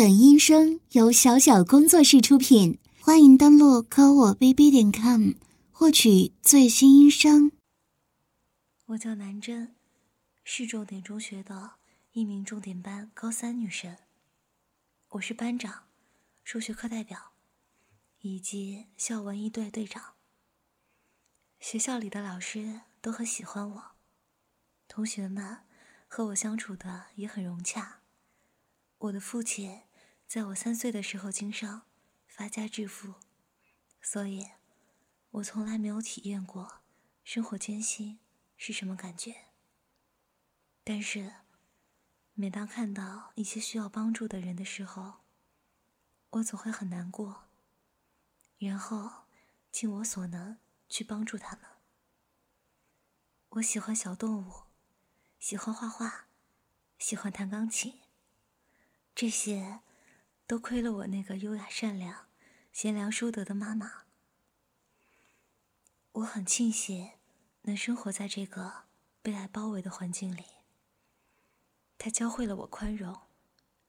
本音声由小小工作室出品，欢迎登录科我 bb 点 com 获取最新音声。我叫南真，是重点中学的一名重点班高三女生。我是班长、数学课代表以及校文艺队队长。学校里的老师都很喜欢我，同学们和我相处的也很融洽。我的父亲。在我三岁的时候经商，发家致富，所以，我从来没有体验过生活艰辛是什么感觉。但是，每当看到一些需要帮助的人的时候，我总会很难过，然后尽我所能去帮助他们。我喜欢小动物，喜欢画画，喜欢弹钢琴，这些。都亏了我那个优雅善良、贤良淑德的妈妈。我很庆幸能生活在这个被爱包围的环境里。她教会了我宽容、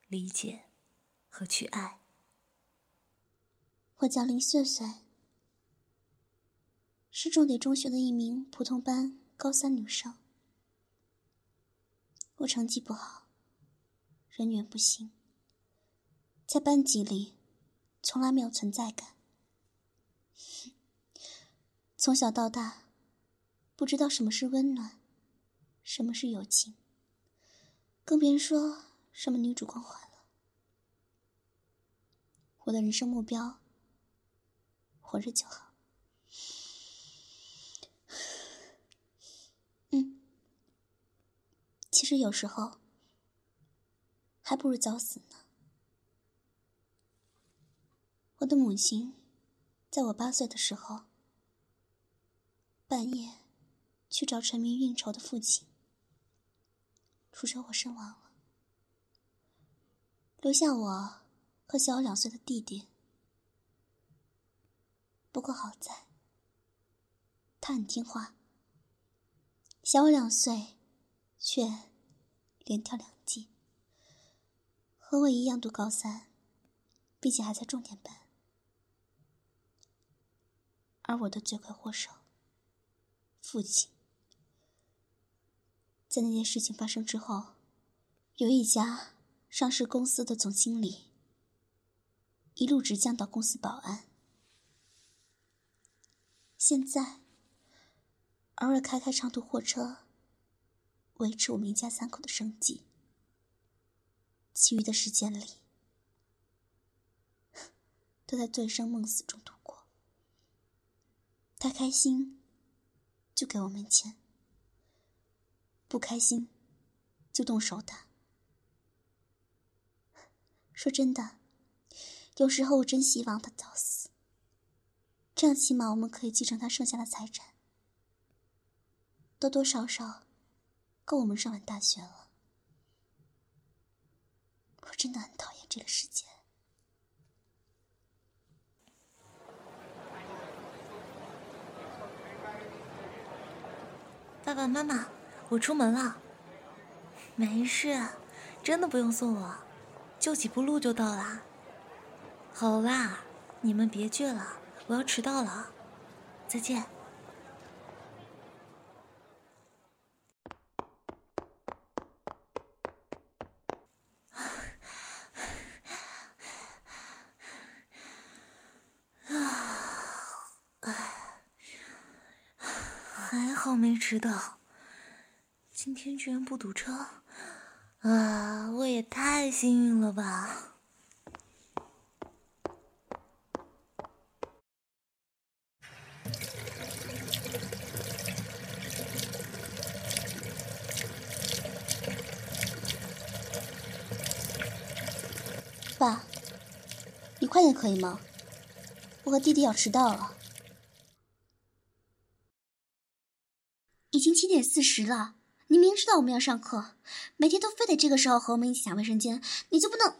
理解和去爱。我叫林穗穗，是重点中学的一名普通班高三女生。我成绩不好，人缘不行。在班级里，从来没有存在感。从小到大，不知道什么是温暖，什么是友情，更别说什么女主光环了。我的人生目标，活着就好。嗯，其实有时候，还不如早死呢。我的母亲，在我八岁的时候，半夜去找沉迷应酬的父亲，出车祸身亡了，留下我和小我两岁的弟弟。不过好在，他很听话，小我两岁，却连跳两级，和我一样读高三，并且还在重点班。而我的罪魁祸首，父亲，在那件事情发生之后，有一家上市公司的总经理，一路直降到公司保安，现在偶尔开开长途货车，维持我们一家三口的生计，其余的时间里，都在醉生梦死中度过。他开心，就给我们钱；不开心，就动手打。说真的，有时候我真希望他早死，这样起码我们可以继承他剩下的财产，多多少少够我们上完大学了。我真的很讨厌这个世界。爸爸妈妈，我出门了。没事，真的不用送我，就几步路就到了。好啦，你们别倔了，我要迟到了。再见。知道，今天居然不堵车，啊！我也太幸运了吧！爸，你快点可以吗？我和弟弟要迟到了。已经七点四十了，你明知道我们要上课，每天都非得这个时候和我们一起抢卫生间，你就不能？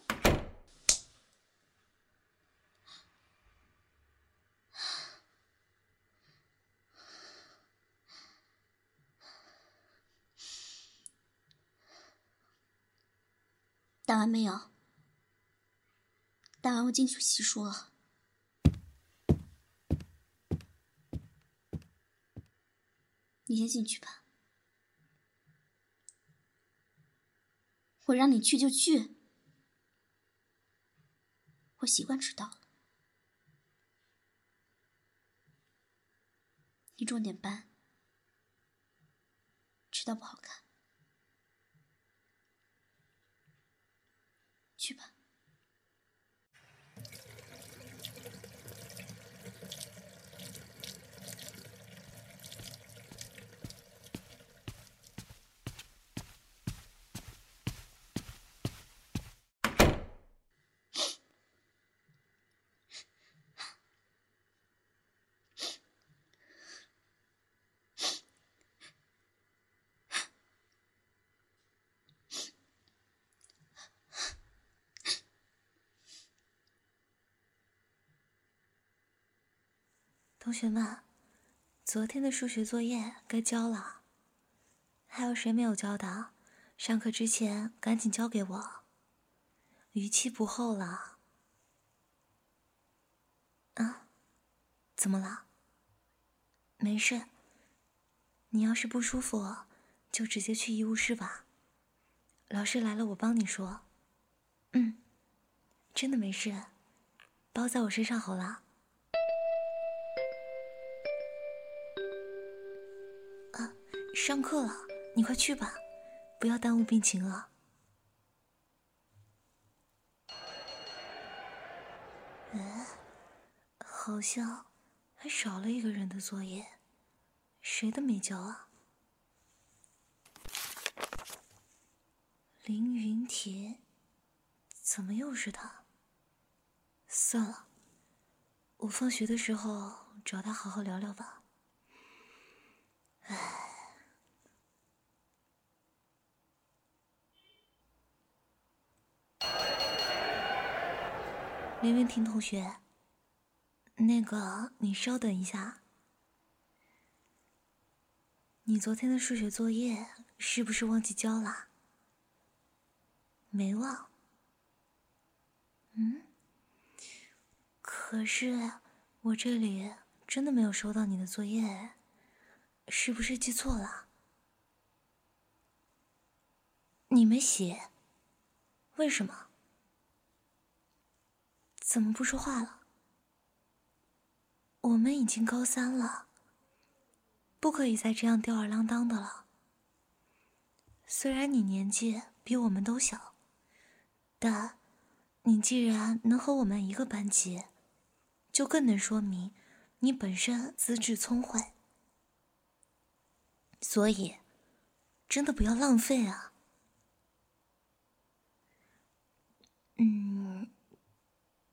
打完没有？打完我进去洗漱了。你先进去吧，我让你去就去，我习惯迟到了。你重点班，迟到不好看，去吧。同学们，昨天的数学作业该交了。还有谁没有交的？上课之前赶紧交给我。逾期不候了。啊？怎么了？没事。你要是不舒服，就直接去医务室吧。老师来了，我帮你说。嗯，真的没事，包在我身上好了。上课了，你快去吧，不要耽误病情了。哎，好像还少了一个人的作业，谁的没交啊？凌云铁，怎么又是他？算了，我放学的时候找他好好聊聊吧。唉。林云婷同学，那个，你稍等一下。你昨天的数学作业是不是忘记交了？没忘。嗯？可是我这里真的没有收到你的作业，是不是记错了？你没写？为什么？怎么不说话了？我们已经高三了，不可以再这样吊儿郎当的了。虽然你年纪比我们都小，但你既然能和我们一个班级，就更能说明你本身资质聪慧。所以，真的不要浪费啊！嗯。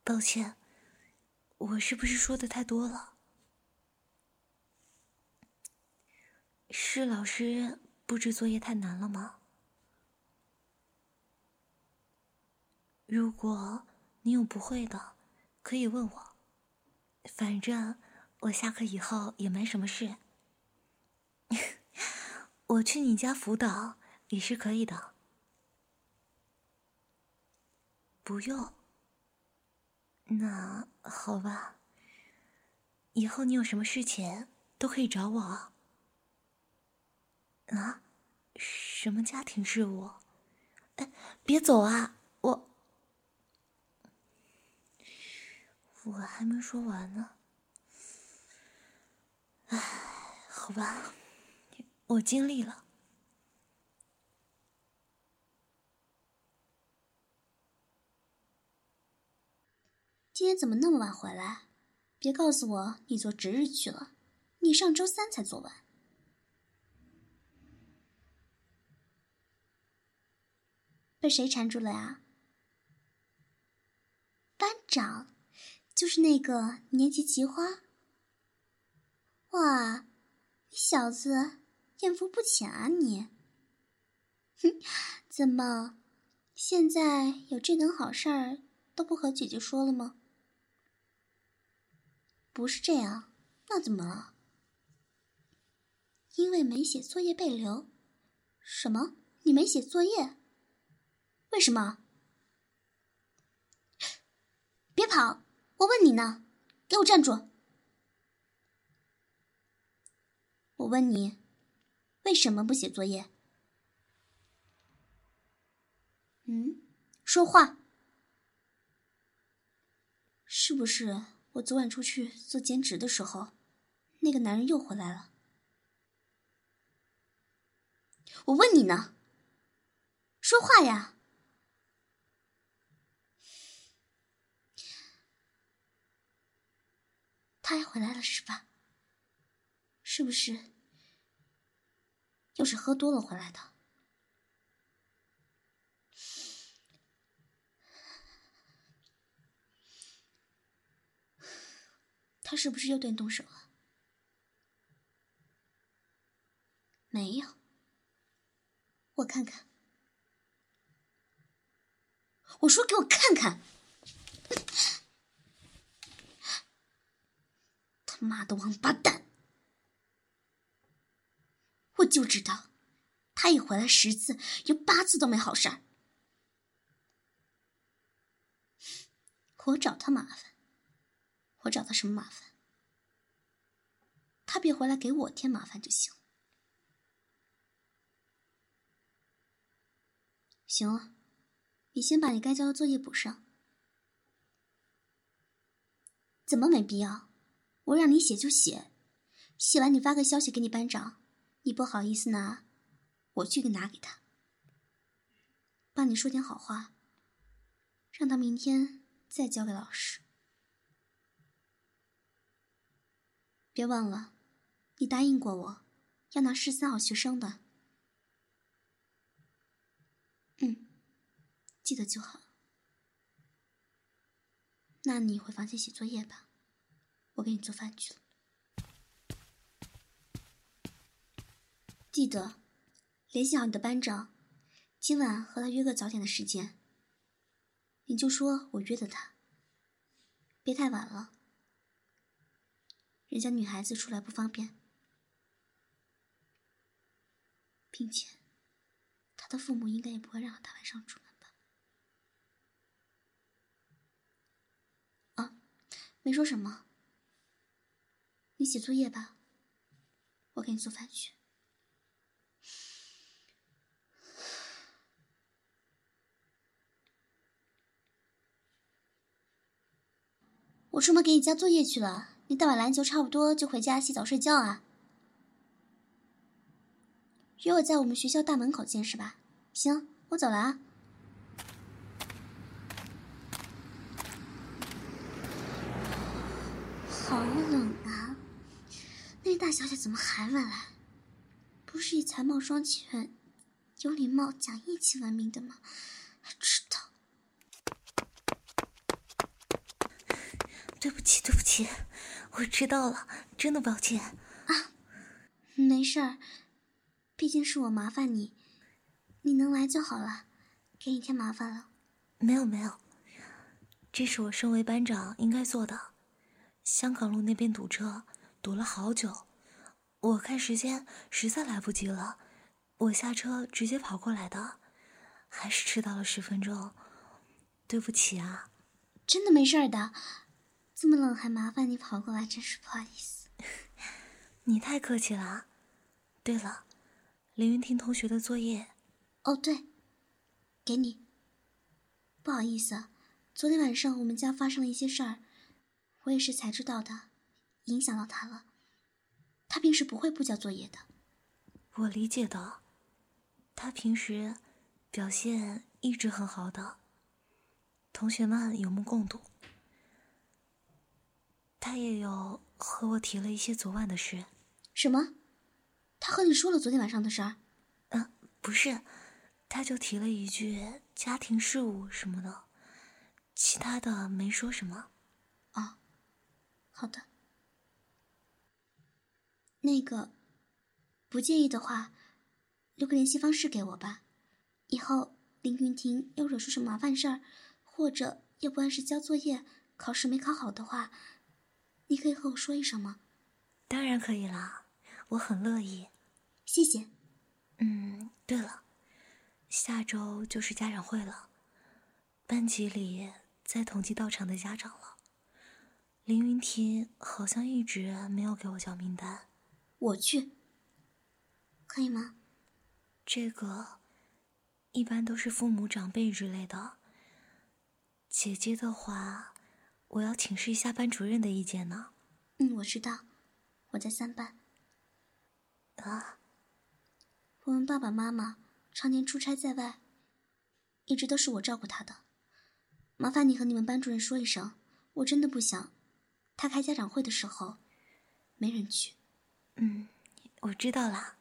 抱歉，我是不是说的太多了？是老师布置作业太难了吗？如果你有不会的，可以问我。反正我下课以后也没什么事，我去你家辅导也是可以的。不用。那好吧，以后你有什么事情都可以找我。啊？什么家庭事务？哎，别走啊！我我还没说完呢。哎，好吧，我尽力了。今天怎么那么晚回来？别告诉我你做值日去了，你上周三才做完。被谁缠住了呀？班长，就是那个年级奇花。哇，你小子艳福不浅啊你！哼，怎么，现在有这等好事儿都不和姐姐说了吗？不是这样，那怎么了？因为没写作业被留。什么？你没写作业？为什么？别跑！我问你呢，给我站住！我问你，为什么不写作业？嗯，说话！是不是我昨晚出去做兼职的时候，那个男人又回来了？我问你呢，说话呀！他也回来了是吧？是不是又是喝多了回来的？他是不是又对你动手了？没有，我看看。我说给我看看！他妈的王八蛋！我就知道，他一回来十次有八次都没好事儿。我找他麻烦。我找他什么麻烦？他别回来给我添麻烦就行。行了，你先把你该交的作业补上。怎么没必要？我让你写就写，写完你发个消息给你班长，你不好意思拿，我去给拿给他，帮你说点好话，让他明天再交给老师。别忘了，你答应过我，要拿十三好学生的。嗯，记得就好。那你回房间写作业吧，我给你做饭去了。记得联系好你的班长，今晚和他约个早点的时间。你就说我约的他，别太晚了。人家女孩子出来不方便，并且他的父母应该也不会让他晚上出门吧？啊，没说什么。你写作业吧，我给你做饭去。我出门给你交作业去了。你打完篮球差不多就回家洗澡睡觉啊？约我在我们学校大门口见是吧？行，我走了啊。好冷啊！那大小姐怎么还晚来？不是以才貌双全、有礼貌、讲义气闻名的吗？还迟到。对不起，对不起。我知道了，真的抱歉啊，没事儿，毕竟是我麻烦你，你能来就好了，给你添麻烦了。没有没有，这是我身为班长应该做的。香港路那边堵车，堵了好久，我看时间实在来不及了，我下车直接跑过来的，还是迟到了十分钟，对不起啊。真的没事儿的。这么冷还麻烦你跑过来，真是不好意思。你太客气了。对了，林云婷同学的作业。哦，对，给你。不好意思，昨天晚上我们家发生了一些事儿，我也是才知道的，影响到他了。他平时不会不交作业的。我理解的，他平时表现一直很好的，同学们有目共睹。他也有和我提了一些昨晚的事。什么？他和你说了昨天晚上的事儿？嗯，不是，他就提了一句家庭事务什么的，其他的没说什么。哦，好的。那个，不介意的话，留个联系方式给我吧。以后林云婷要惹出什么麻烦事儿，或者要不按时交作业，考试没考好的话。你可以和我说一声吗？当然可以啦，我很乐意。谢谢。嗯，对了，下周就是家长会了，班级里在统计到场的家长了。凌云婷好像一直没有给我交名单，我去，可以吗？这个一般都是父母长辈之类的。姐姐的话，我要请示一下班主任的意见呢。嗯，我知道，我在三班。啊，我们爸爸妈妈常年出差在外，一直都是我照顾他的。麻烦你和你们班主任说一声，我真的不想。他开家长会的时候，没人去。嗯，我知道了，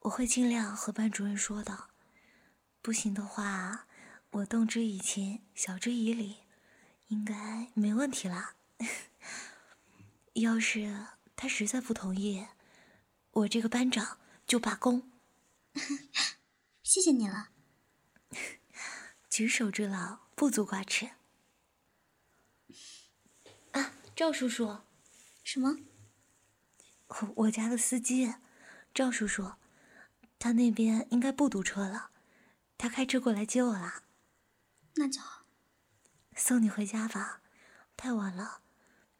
我会尽量和班主任说的。不行的话，我动之以情，晓之以理，应该没问题啦。要是他实在不同意，我这个班长就罢工。谢谢你了。举手之劳，不足挂齿。啊赵叔叔，什么？我家的司机，赵叔叔，他那边应该不堵车了，他开车过来接我了。那就好。送你回家吧，太晚了，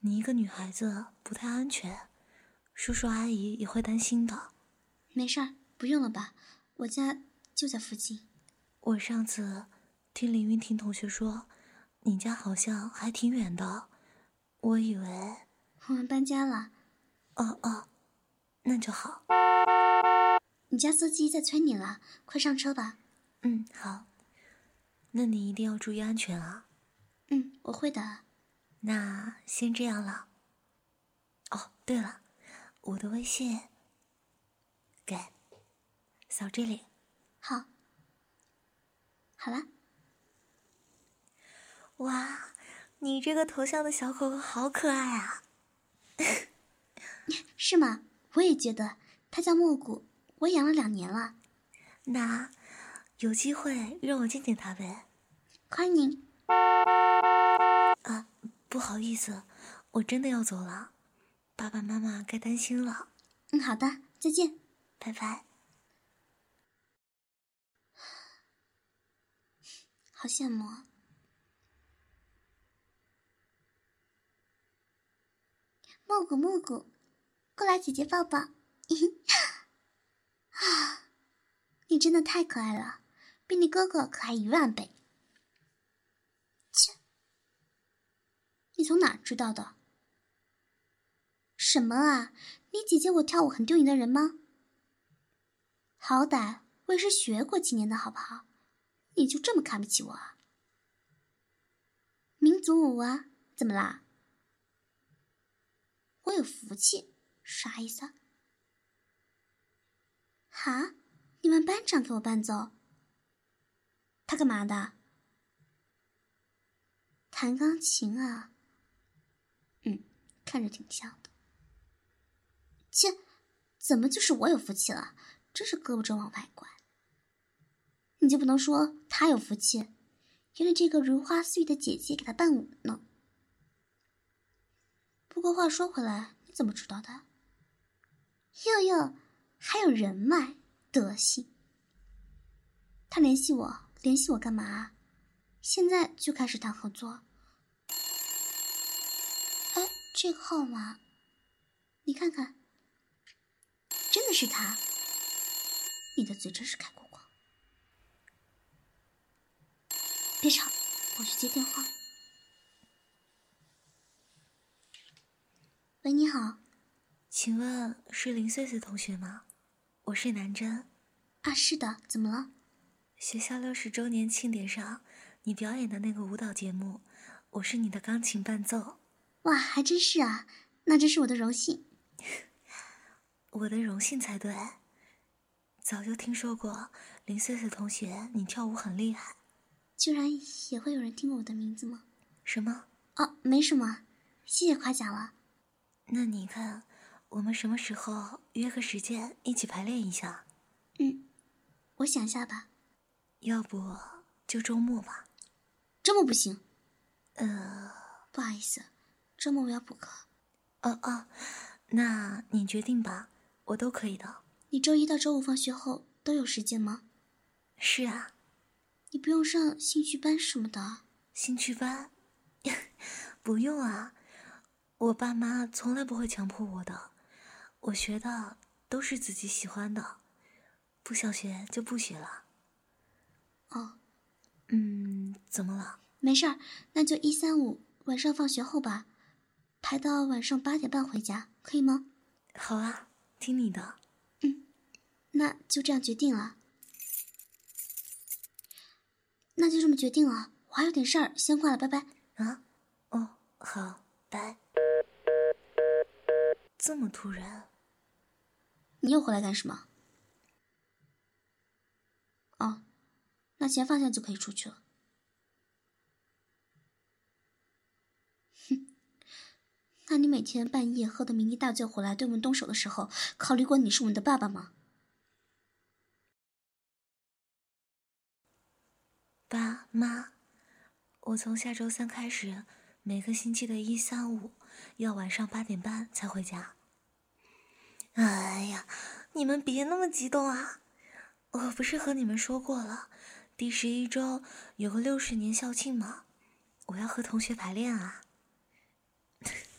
你一个女孩子不太安全，叔叔阿姨也会担心的。没事儿，不用了吧？我家就在附近。我上次听林云婷同学说，你家好像还挺远的。我以为我们搬家了。哦哦，那就好。你家司机在催你了，快上车吧。嗯，好。那你一定要注意安全啊。嗯，我会的。那先这样了。哦，对了，我的微信，给，扫这里。好。好了。哇。你这个头像的小狗狗好可爱啊！是吗？我也觉得，它叫莫古，我养了两年了。那有机会让我见见它呗？欢迎。啊，不好意思，我真的要走了，爸爸妈妈该担心了。嗯，好的，再见，拜拜。好羡慕啊！木谷木谷，过来，姐姐抱抱。啊，你真的太可爱了，比你哥哥可爱一万倍。切，你从哪知道的？什么啊？你姐姐我跳舞很丢人的人吗？好歹我也是学过几年的，好不好？你就这么看不起我啊？民族舞啊？怎么啦？我有福气，啥意思？哈？你们班长给我伴奏？他干嘛的？弹钢琴啊？看着挺像的。切，怎么就是我有福气了？真是胳膊肘往外拐。你就不能说他有福气？原来这个如花似玉的姐姐给他伴舞呢。不过话说回来，你怎么知道的？哟哟，还有人脉德行。他联系我，联系我干嘛？现在就开始谈合作。哎，这个号码，你看看，真的是他。你的嘴真是开过光。别吵，我去接电话。喂，你好，请问是林碎碎同学吗？我是南真。啊，是的，怎么了？学校六十周年庆典上，你表演的那个舞蹈节目，我是你的钢琴伴奏。哇，还真是啊，那真是我的荣幸。我的荣幸才对。早就听说过林碎碎同学，你跳舞很厉害。居然也会有人听过我的名字吗？什么？哦，没什么，谢谢夸奖了。那你看，我们什么时候约个时间一起排练一下？嗯，我想一下吧。要不就周末吧。周末不行。呃，不好意思，周末我要补课。哦哦，那你决定吧，我都可以的。你周一到周五放学后都有时间吗？是啊。你不用上兴趣班什么的？兴趣班？不用啊，我爸妈从来不会强迫我的，我学的都是自己喜欢的，不想学就不学了。哦，嗯，怎么了？没事儿，那就一三五晚上放学后吧，排到晚上八点半回家，可以吗？好啊，听你的。嗯，那就这样决定了。那就这么决定了，我还有点事儿，先挂了，拜拜。啊，哦，好，拜。这么突然？你又回来干什么？哦，那钱放下就可以出去了。哼，那你每天半夜喝的酩酊大醉回来对我们动手的时候，考虑过你是我们的爸爸吗？爸妈，我从下周三开始，每个星期的一、三、五，要晚上八点半才回家。哎呀，你们别那么激动啊！我不是和你们说过了，第十一周有个六十年校庆吗？我要和同学排练啊。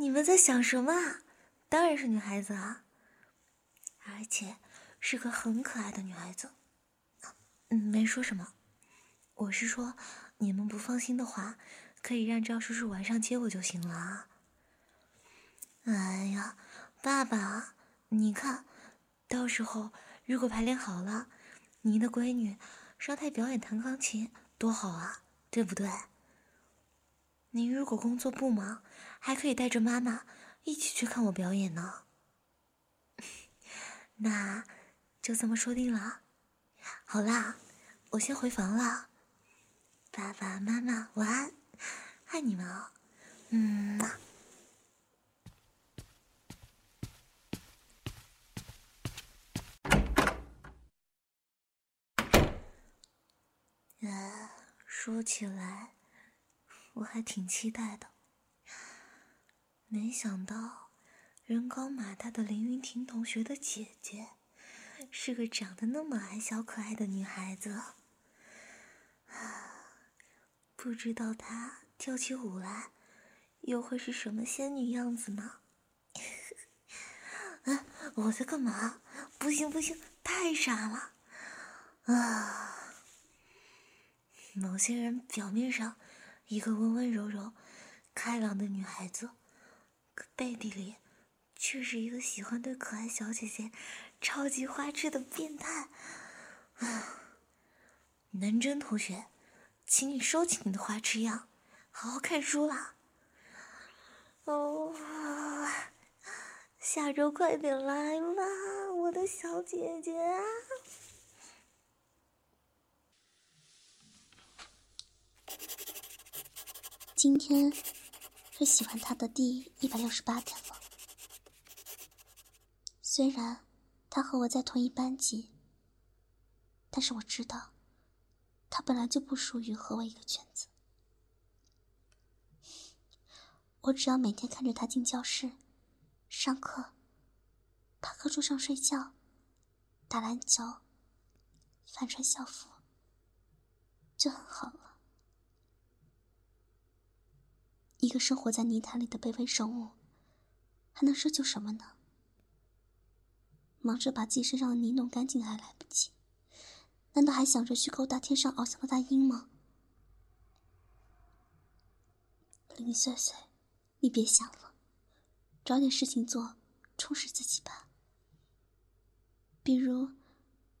你们在想什么？当然是女孩子啊，而且是个很可爱的女孩子。嗯，没说什么。我是说，你们不放心的话，可以让赵叔叔晚上接我就行了啊。哎呀，爸爸，你看到时候如果排练好了，您的闺女上台表演弹钢琴，多好啊，对不对？您如果工作不忙，还可以带着妈妈一起去看我表演呢。那就这么说定了。好啦，我先回房了。爸爸妈妈晚安，爱你们哦，嗯。说起来，我还挺期待的。没想到，人高马大的林云婷同学的姐姐，是个长得那么矮小可爱的女孩子。啊。不知道她跳起舞来，又会是什么仙女样子呢？啊！我在干嘛？不行不行，太傻了！啊！某些人表面上一个温温柔柔、开朗的女孩子，可背地里却是一个喜欢对可爱小姐姐超级花痴的变态。啊！南真同学。请你收起你的花痴样，好好看书啦。哦，下周快点来吧，我的小姐姐。今天是喜欢他的第一百六十八天了。虽然他和我在同一班级，但是我知道。他本来就不属于和我一个圈子，我只要每天看着他进教室、上课、趴课桌上睡觉、打篮球、反穿校服，就很好了。一个生活在泥潭里的卑微生物，还能奢求什么呢？忙着把自己身上的泥弄干净还来不及。难道还想着去勾搭天上翱翔的大鹰吗？林碎碎，你别想了，找点事情做，充实自己吧。比如，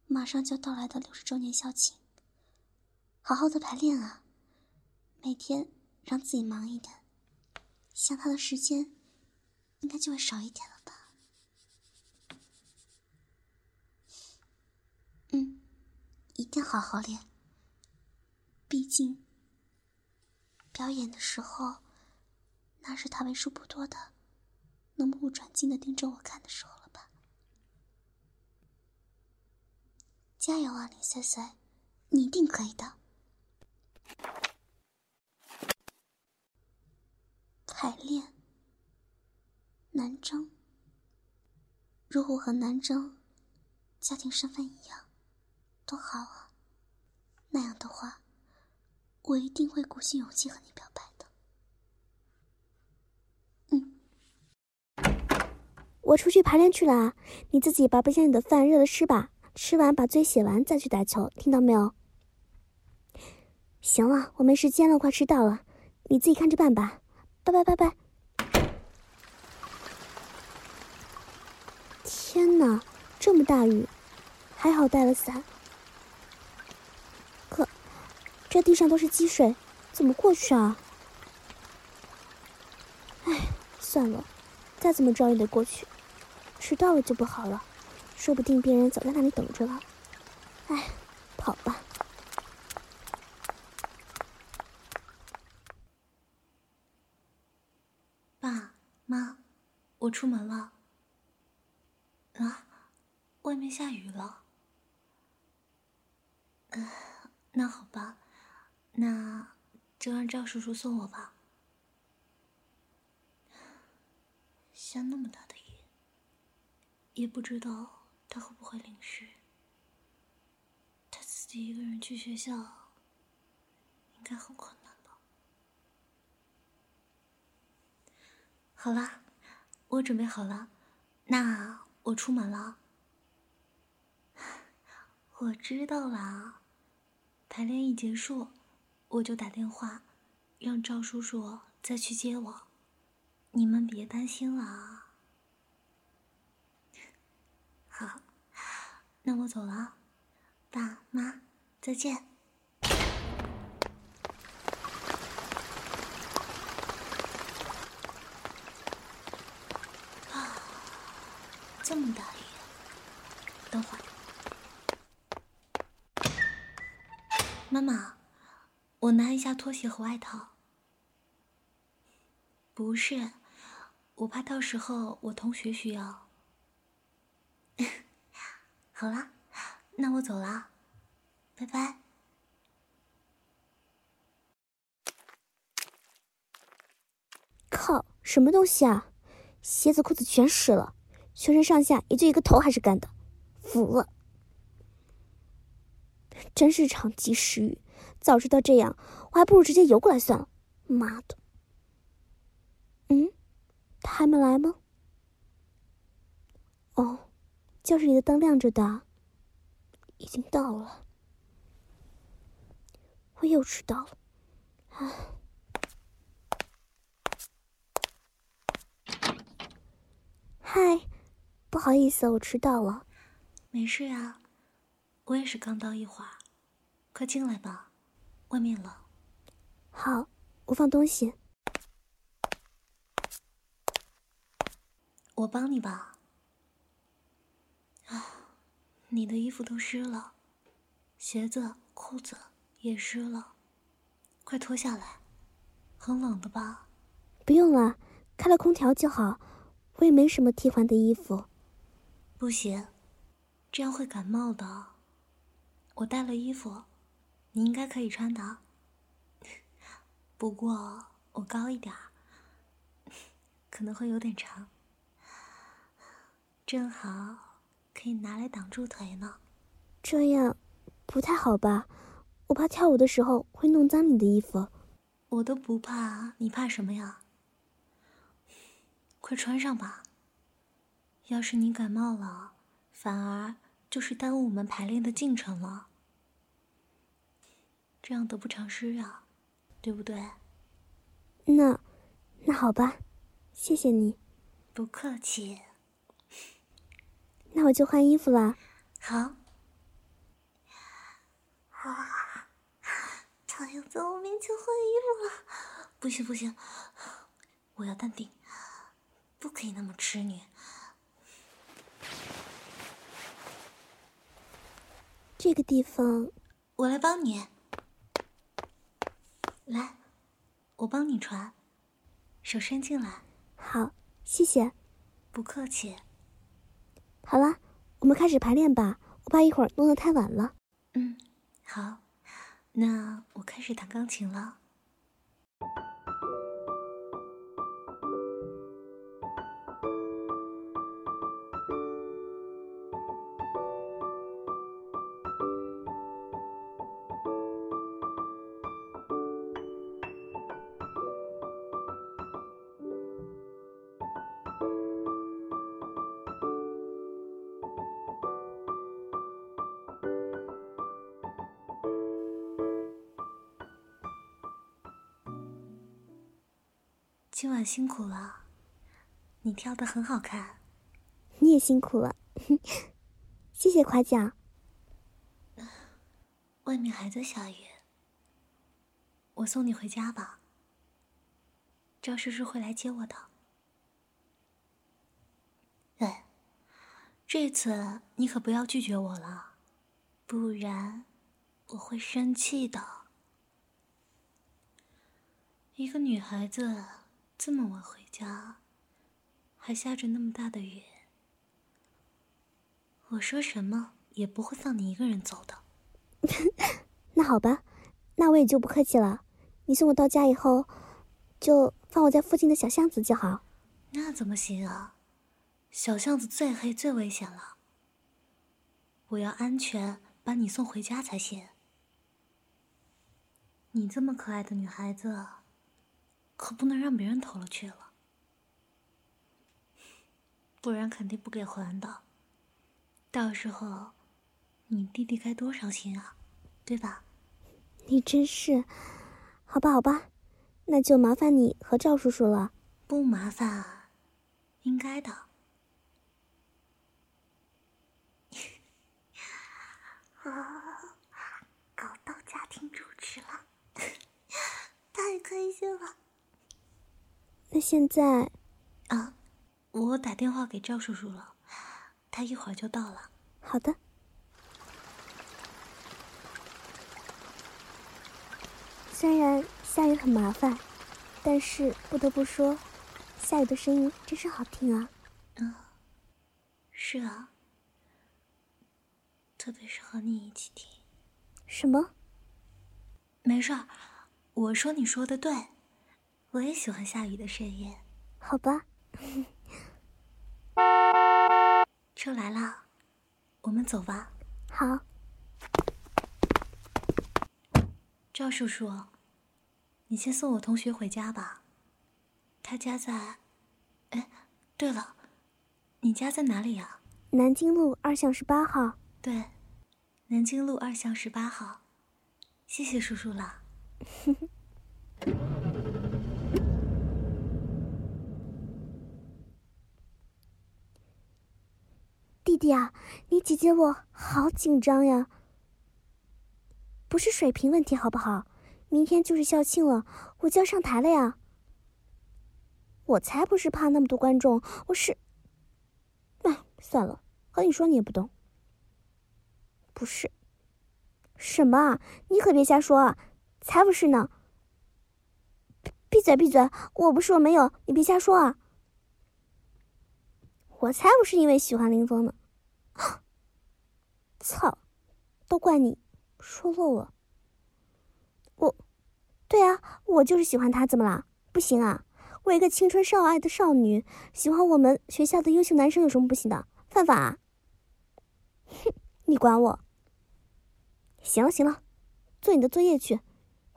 马上就到来的六十周年校庆，好好的排练啊，每天让自己忙一点，想他的时间应该就会少一点了吧。嗯。一定好好练。毕竟，表演的时候，那是他为数不多的能目不转睛的盯着我看的时候了吧？加油啊，林碎碎，你一定可以的。排练，南征。如果和南征家庭身份一样。多好啊！那样的话，我一定会鼓起勇气和你表白的。嗯，我出去排练去了，你自己把冰箱里的饭热了吃吧，吃完把作业写完再去打球，听到没有？行了，我没时间了，快迟到了，你自己看着办吧。拜拜拜拜。天哪，这么大雨，还好带了伞。可，这地上都是积水，怎么过去啊？哎，算了，再怎么着也得过去。迟到了就不好了，说不定别人早在那里等着了。哎，跑吧。爸妈，出门了。啊，外面下雨了。呃，那好吧，那就让赵叔叔送我吧。下那么大的雨，也不知道他会不会淋湿。他自己一个人去学校，应该很困难吧？好了，我准备好了，那。我出门了，我知道了。排练一结束，我就打电话，让赵叔叔再去接我。你们别担心了。好，那我走了，爸妈再见。这么大雨，等会儿，妈妈，我拿一下拖鞋和外套。不是，我怕到时候我同学需要。好了，那我走了，拜拜。靠，什么东西啊？鞋子裤子全湿了。全身上下也就一个头还是干的，服了！真是场及时雨，早知道这样，我还不如直接游过来算了。妈的！嗯，他还没来吗？哦，教室里的灯亮着的，已经到了。我又迟到了，唉。嗨。不好意思，我迟到了。没事啊，我也是刚到一会儿。快进来吧，外面冷。好，我放东西。我帮你吧。啊，你的衣服都湿了，鞋子、裤子也湿了，快脱下来。很冷的吧？不用了，开了空调就好。我也没什么替换的衣服。不行，这样会感冒的。我带了衣服，你应该可以穿的。不过我高一点可能会有点长，正好可以拿来挡住腿呢。这样不太好吧？我怕跳舞的时候会弄脏你的衣服。我都不怕，你怕什么呀？快穿上吧。要是你感冒了，反而就是耽误我们排练的进程了。这样得不偿失啊，对不对？那，那好吧，谢谢你。不客气。那我就换衣服了。好。啊！他要在我面前换衣服了，不行不行，我要淡定，不可以那么痴女。这个地方，我来帮你。来，我帮你传，手伸进来。好，谢谢。不客气。好了，我们开始排练吧。我怕一会儿弄得太晚了。嗯，好。那我开始弹钢琴了。今晚辛苦了，你跳的很好看。你也辛苦了，谢谢夸奖。外面还在下雨，我送你回家吧。赵叔叔会来接我的。哎，这次你可不要拒绝我了，不然我会生气的。一个女孩子这么晚回家，还下着那么大的雨，我说什么也不会放你一个人走的。那好吧，那我也就不客气了。你送我到家以后，就放我在附近的小巷子就好。那怎么行啊？小巷子最黑最危险了。我要安全把你送回家才行。你这么可爱的女孩子，可不能让别人偷了去了，不然肯定不给还的。到时候。你弟弟该多伤心啊，对吧？你真是，好吧，好吧，那就麻烦你和赵叔叔了。不麻烦，应该的。啊，搞到家庭主持了，太开心了。那现在，啊，我打电话给赵叔叔了，他一会儿就到了。好的。虽然下雨很麻烦，但是不得不说，下雨的声音真是好听啊！嗯，是啊，特别是和你一起听。什么？没事儿，我说你说的对，我也喜欢下雨的声音。好吧。车来了，我们走吧。好。赵叔叔，你先送我同学回家吧。他家在……哎，对了，你家在哪里呀？南京路二巷十八号。对，南京路二巷十八号。谢谢叔叔了。弟弟啊，你姐姐我好紧张呀。不是水平问题，好不好？明天就是校庆了，我就要上台了呀。我才不是怕那么多观众，我是……哎，算了，和你说你也不懂。不是，什么啊？你可别瞎说啊！才不是呢！闭嘴，闭嘴！我不是，我没有，你别瞎说啊！我才不是因为喜欢林峰呢！操，都怪你！说漏了，我，对啊，我就是喜欢他，怎么啦？不行啊！我一个青春少爱的少女，喜欢我们学校的优秀男生有什么不行的？犯法？啊？哼，你管我？行了行了，做你的作业去，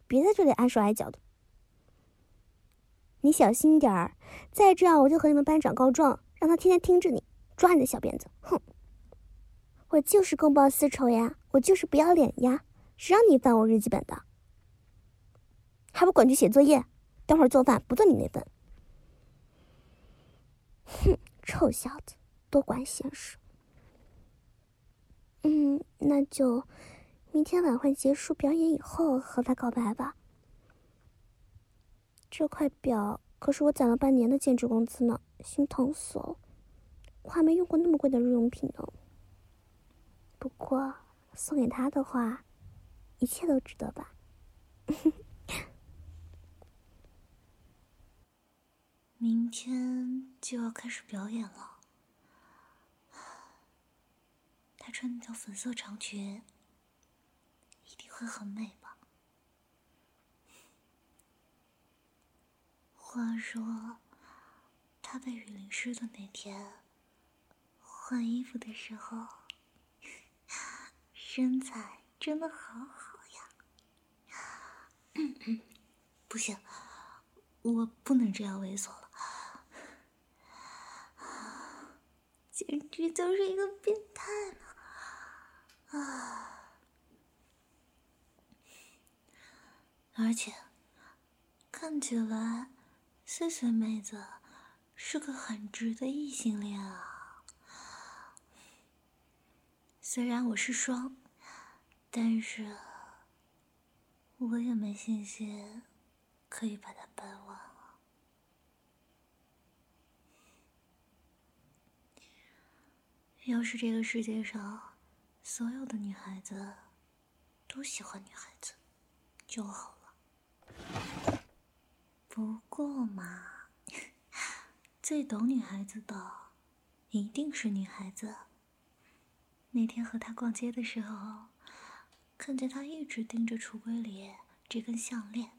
别在这里碍手碍脚的。你小心点儿，再这样我就和你们班长告状，让他天天听着你，抓你的小辫子。哼！我就是公报私仇呀，我就是不要脸呀，谁让你翻我日记本的？还不滚去写作业，等会儿做饭不做你那份。哼，臭小子，多管闲事。嗯，那就明天晚会结束表演以后和他告白吧。这块表可是我攒了半年的兼职工资呢，心疼死了，我还没用过那么贵的日用品呢。不过送给他的话，一切都值得吧。明天就要开始表演了，他穿那条粉色长裙，一定会很美话说，他被雨淋湿的那天，换衣服的时候。身材真的好好呀！不行，我不能这样猥琐了，简直就是一个变态呢！啊！而且看起来碎碎妹子是个很直的异性恋啊。虽然我是双，但是我也没信心可以把他掰弯啊。要是这个世界上所有的女孩子都喜欢女孩子就好了。不过嘛，最懂女孩子的一定是女孩子。那天和她逛街的时候，看见她一直盯着橱柜里这根项链，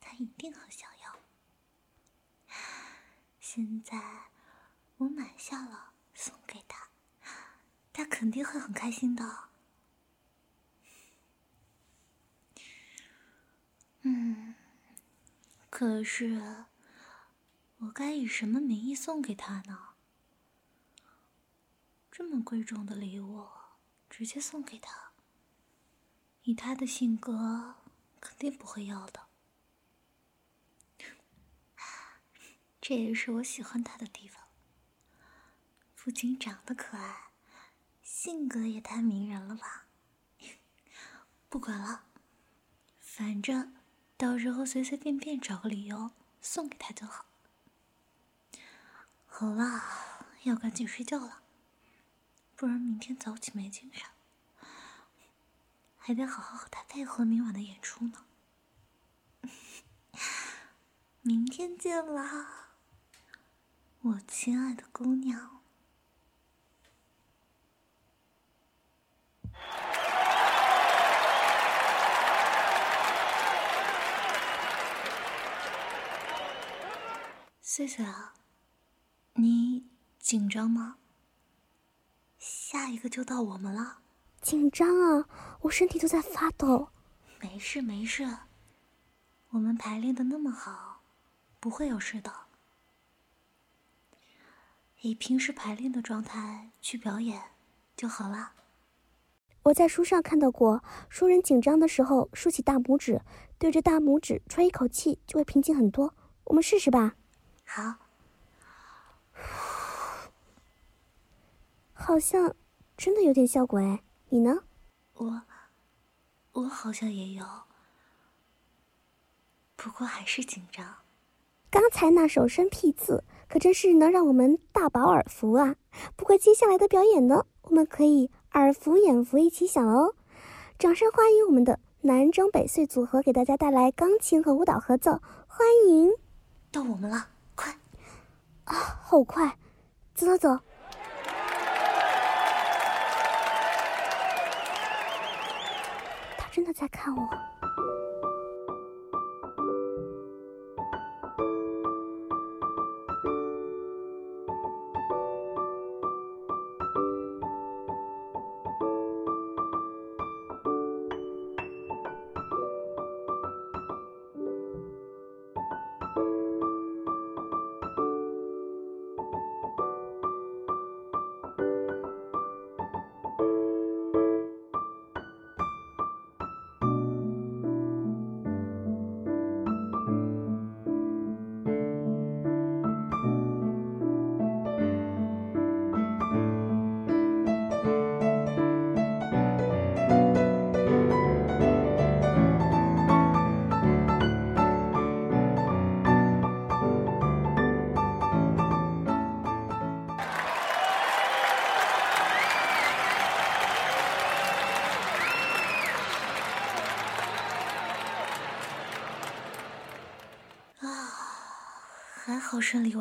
她一定很想要。现在我买下了，送给她，她肯定会很开心的。嗯，可是我该以什么名义送给他呢？这么贵重的礼物，直接送给他，以他的性格，肯定不会要的。这也是我喜欢他的地方，不仅长得可爱，性格也太迷人了吧！不管了，反正到时候随随便便找个理由送给他就好。好了，要赶紧睡觉了。不然明天早起没精神，还得好好和他配合明晚的演出呢。明天见啦，我亲爱的姑娘。碎碎啊，你紧张吗？下一个就到我们了，紧张啊！我身体都在发抖。没事没事，我们排练的那么好，不会有事的。以平时排练的状态去表演就好了。我在书上看到过，说人紧张的时候竖起大拇指，对着大拇指吹一口气，就会平静很多。我们试试吧。好。好像真的有点效果哎，你呢？我，我好像也有，不过还是紧张。刚才那首生僻字可真是能让我们大饱耳福啊！不过接下来的表演呢，我们可以耳福眼福一起享哦。掌声欢迎我们的南征北碎组合给大家带来钢琴和舞蹈合奏，欢迎！到我们了，快！啊，好快，走走走。他真的在看我。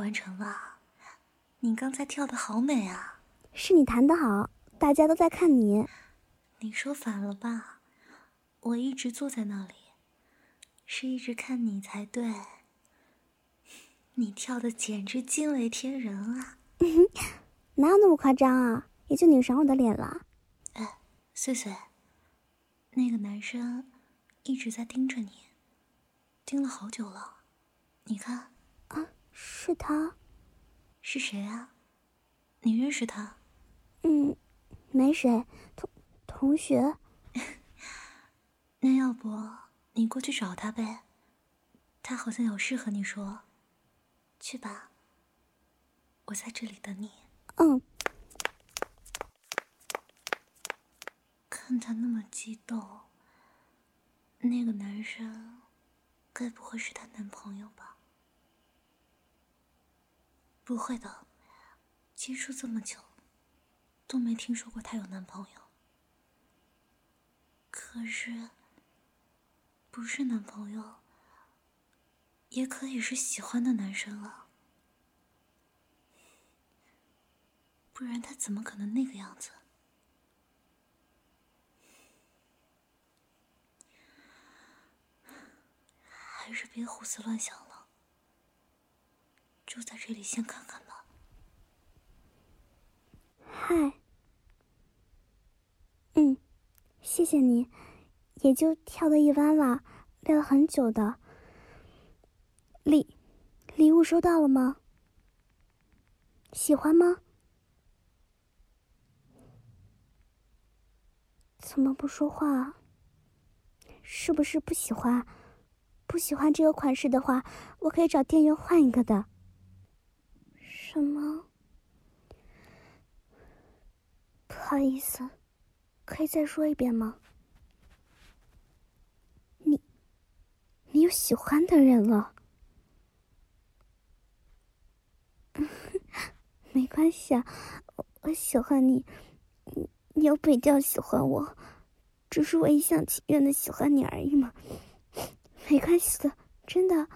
完成了，你刚才跳的好美啊！是你弹的好，大家都在看你。你说反了吧？我一直坐在那里，是一直看你才对。你跳的简直惊为天人啊！哪有那么夸张啊？也就你赏我的脸了。哎，穗穗，那个男生一直在盯着你，盯了好久了。你看。是他，是谁啊？你认识他？嗯，没谁，同同学。那要不你过去找他呗？他好像有事和你说，去吧，我在这里等你。嗯。看他那么激动，那个男生该不会是她男朋友吧？不会的，接触这么久，都没听说过她有男朋友。可是，不是男朋友，也可以是喜欢的男生了，不然他怎么可能那个样子？还是别胡思乱想了，就在这里先看看吧。嗨，嗯，谢谢你，也就跳的一弯了，练了很久的。礼礼物收到了吗？喜欢吗？怎么不说话？是不是不喜欢？不喜欢这个款式的话，我可以找店员换一个的。什么？不好意思，可以再说一遍吗？你，你有喜欢的人了？没关系啊，我喜欢你，你又不一定喜欢我，只是我一厢情愿的喜欢你而已嘛。没关系的，真的，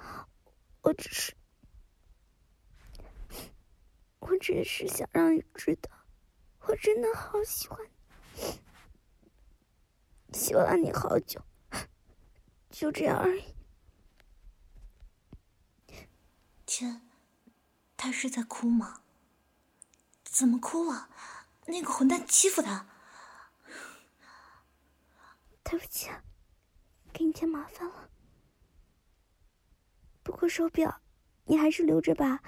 我只是，我只是想让你知道，我真的好喜欢你，喜欢了你好久，就这样而已。天，他是在哭吗？怎么哭了？那个混蛋欺负他。对不起，给你添麻烦了。不过手表，你还是留着吧，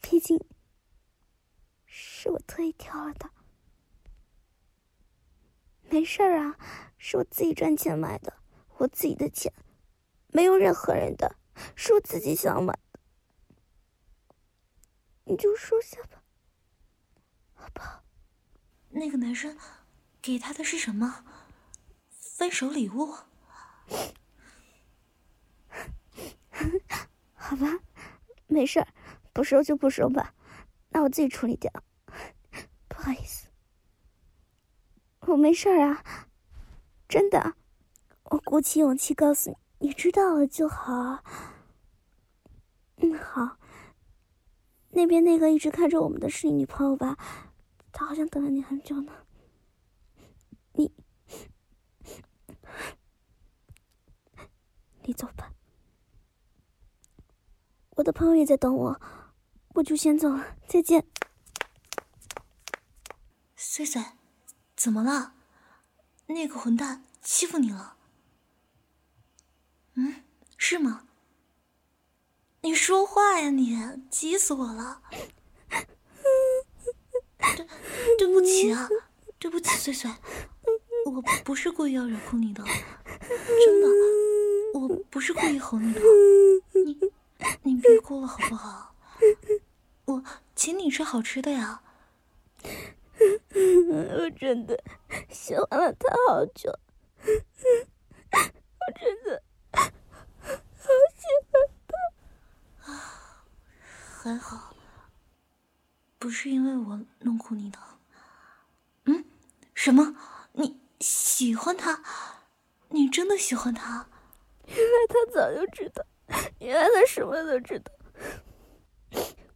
毕竟是我特意挑了的。没事儿啊，是我自己赚钱买的，我自己的钱，没有任何人的，是我自己想买的。你就收下吧，好不好？那个男生给他的是什么？分手礼物？好吧，没事儿，不收就不收吧，那我自己处理掉。不好意思，我没事儿啊，真的，我鼓起勇气告诉你，你知道了就好。嗯，好。那边那个一直看着我们的是你女朋友吧？她好像等了你很久呢。你，你走吧。我的朋友也在等我，我就先走了，再见。碎碎，怎么了？那个混蛋欺负你了？嗯，是吗？你说话呀，你急死我了！对，对不起啊，对不起，碎碎，我不是故意要惹哭你的，真的，我不是故意吼你的，你。你别哭了好不好？我请你吃好吃的呀。我真的喜欢了他好久，我真的好喜欢他。啊，还好，不是因为我弄哭你的。嗯？什么？你喜欢他？你真的喜欢他？原来他早就知道。原来他什么都知道。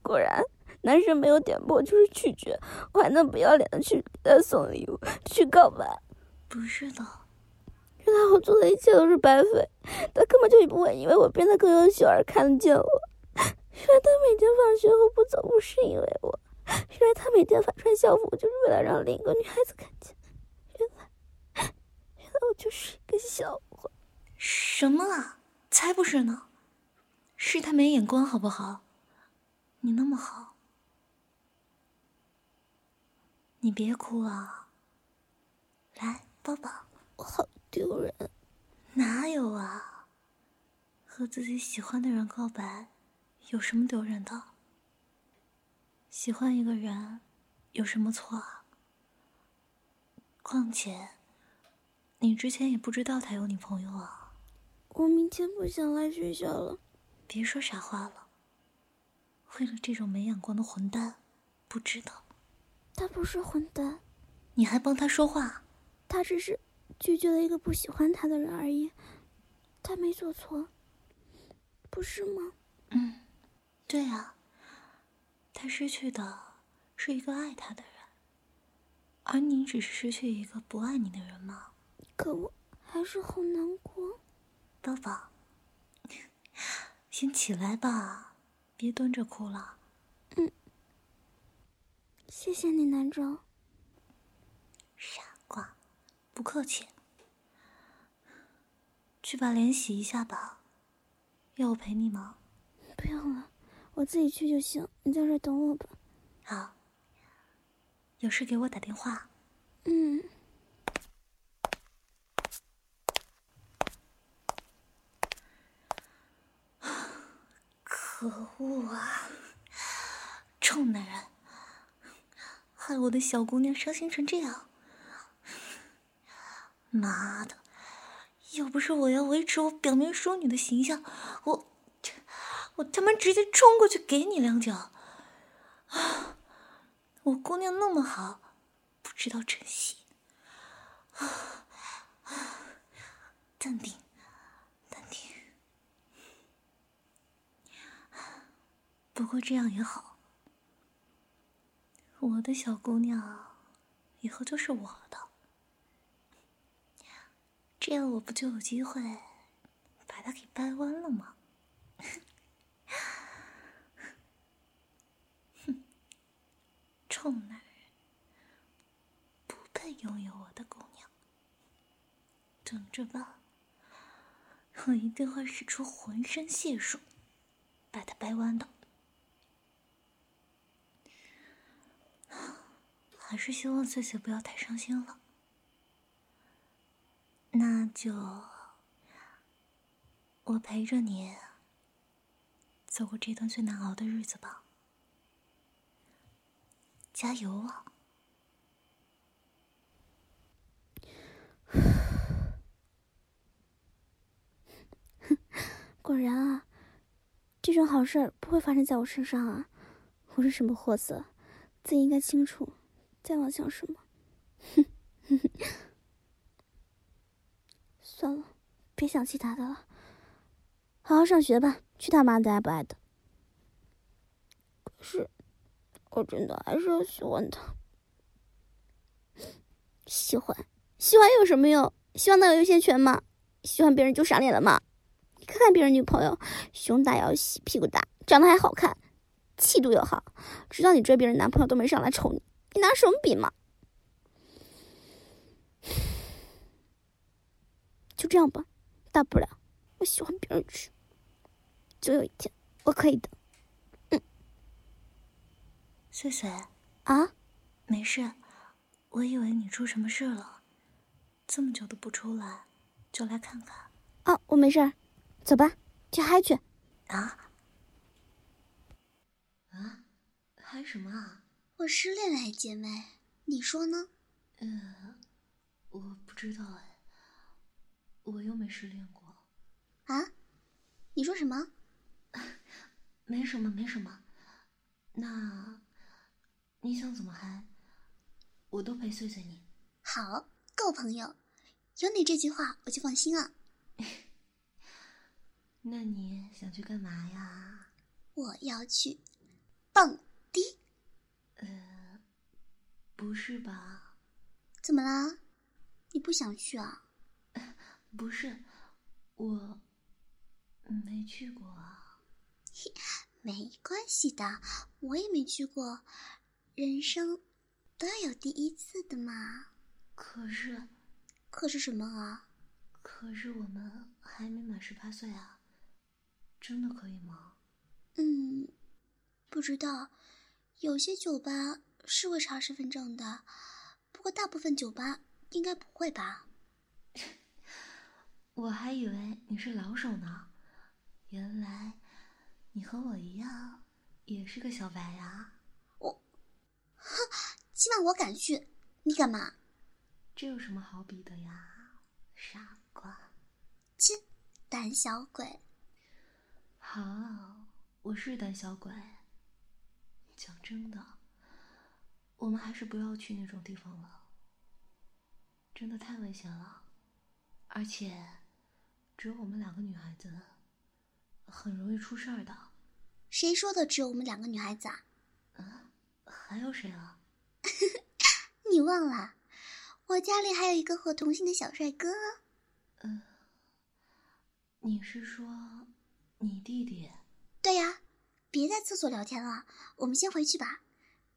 果然，男生没有点破就是拒绝，我还能不要脸的去给他送礼物，去告白？不是的，原来我做的一切都是白费，他根本就不会因为我变得更优秀而看得见我。原来他每天放学后不走不是因为我，原来他每天反穿校服就是为了让另一个女孩子看见。原来，原来我就是一个笑话。什么啊？才不是呢！是他没眼光，好不好？你那么好，你别哭啊！来抱抱，我好丢人。哪有啊？和自己喜欢的人告白，有什么丢人的？喜欢一个人，有什么错啊？况且，你之前也不知道他有女朋友啊。我明天不想来学校了。别说傻话了。为了这种没眼光的混蛋，不知道。他不是混蛋。你还帮他说话？他只是拒绝了一个不喜欢他的人而已。他没做错，不是吗？嗯，对啊。他失去的是一个爱他的人。而你只是失去一个不爱你的人吗？可我还是好难过。宝宝，先起来吧，别蹲着哭了。嗯，谢谢你，南州。傻瓜，不客气。去把脸洗一下吧。要我陪你吗？不用了，我自己去就行。你在这等我吧。好。有事给我打电话。嗯。可恶啊！臭男人，害我的小姑娘伤心成这样。妈的！要不是我要维持我表面淑女的形象，我我他妈直接冲过去给你两脚！啊！我姑娘那么好，不知道珍惜。淡定，淡定。不过这样也好，我的小姑娘以后就是我的，这样我不就有机会把她给掰弯了吗？哼 臭男人，不配拥有我的姑娘。等着吧，我一定会使出浑身解数，把他掰弯的。还是希望翠翠不要太伤心了。那就我陪着你走过这段最难熬的日子吧。加油啊！果然啊，这种好事不会发生在我身上啊！我是什么货色，自己应该清楚。在妄想什么？哼，算了，别想其他的了，好好上学吧。去他妈的爱不爱的！可是。我真的还是喜欢他。喜欢，喜欢有什么用？喜欢能有优先权吗？喜欢别人就赏脸了吗？你看看别人女朋友，胸大腰细，屁股大，长得还好看，气度又好，知道你追别人男朋友都没上来瞅你，你拿什么比嘛？就这样吧，大不了我喜欢别人去，总有一天我可以的。嗯碎碎，啊，没事，我以为你出什么事了，这么久都不出来，就来看看。啊，我没事，走吧，去嗨去。啊？啊？嗨什么啊？我失恋了，姐妹，你说呢？呃，我不知道哎，我又没失恋过。啊？你说什么？没什么，没什么。那。你想怎么嗨，我都陪碎碎你。好，够朋友，有你这句话我就放心了。那你想去干嘛呀？我要去蹦迪。呃，不是吧？怎么啦？你不想去啊？不是，我没去过啊。没关系的，我也没去过。人生都要有第一次的嘛。可是，可是什么啊？可是我们还没满十八岁啊，真的可以吗？嗯，不知道，有些酒吧是会查身份证的，不过大部分酒吧应该不会吧？我还以为你是老手呢，原来你和我一样，也是个小白呀！我，哼，今晚我敢去，你敢吗？这有什么好比的呀，傻瓜！切，胆小鬼！好，我是胆小鬼。讲真的，我们还是不要去那种地方了，真的太危险了，而且只有我们两个女孩子，很容易出事儿的。谁说的？只有我们两个女孩子啊？啊，还有谁啊？你忘了，我家里还有一个和同姓的小帅哥。嗯，你是说你弟弟？对呀。别在厕所聊天了，我们先回去吧。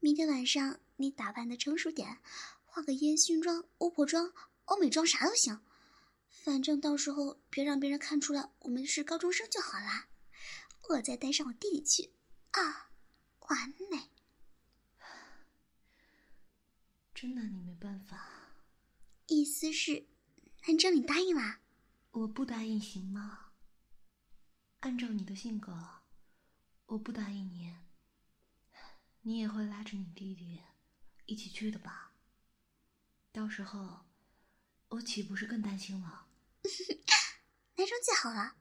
明天晚上你打扮的成熟点，化个烟熏妆、巫婆妆、欧美妆啥都行，反正到时候别让别人看出来我们是高中生就好啦。我再带上我弟弟去，啊，完美！真拿你没办法。意思是，南征你答应啦？我不答应行吗？按照你的性格。我不答应你，你也会拉着你弟弟一起去的吧？到时候我岂不是更担心了？男生记好了，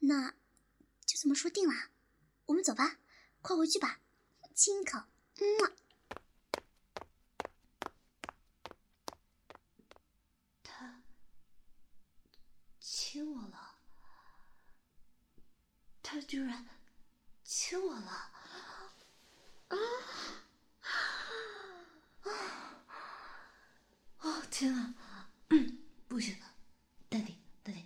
那就这么说定了。我们走吧，快回去吧，亲一口，嗯。他亲我了，他居然。亲我了，啊啊！哦天啊，不行了，淡定淡定，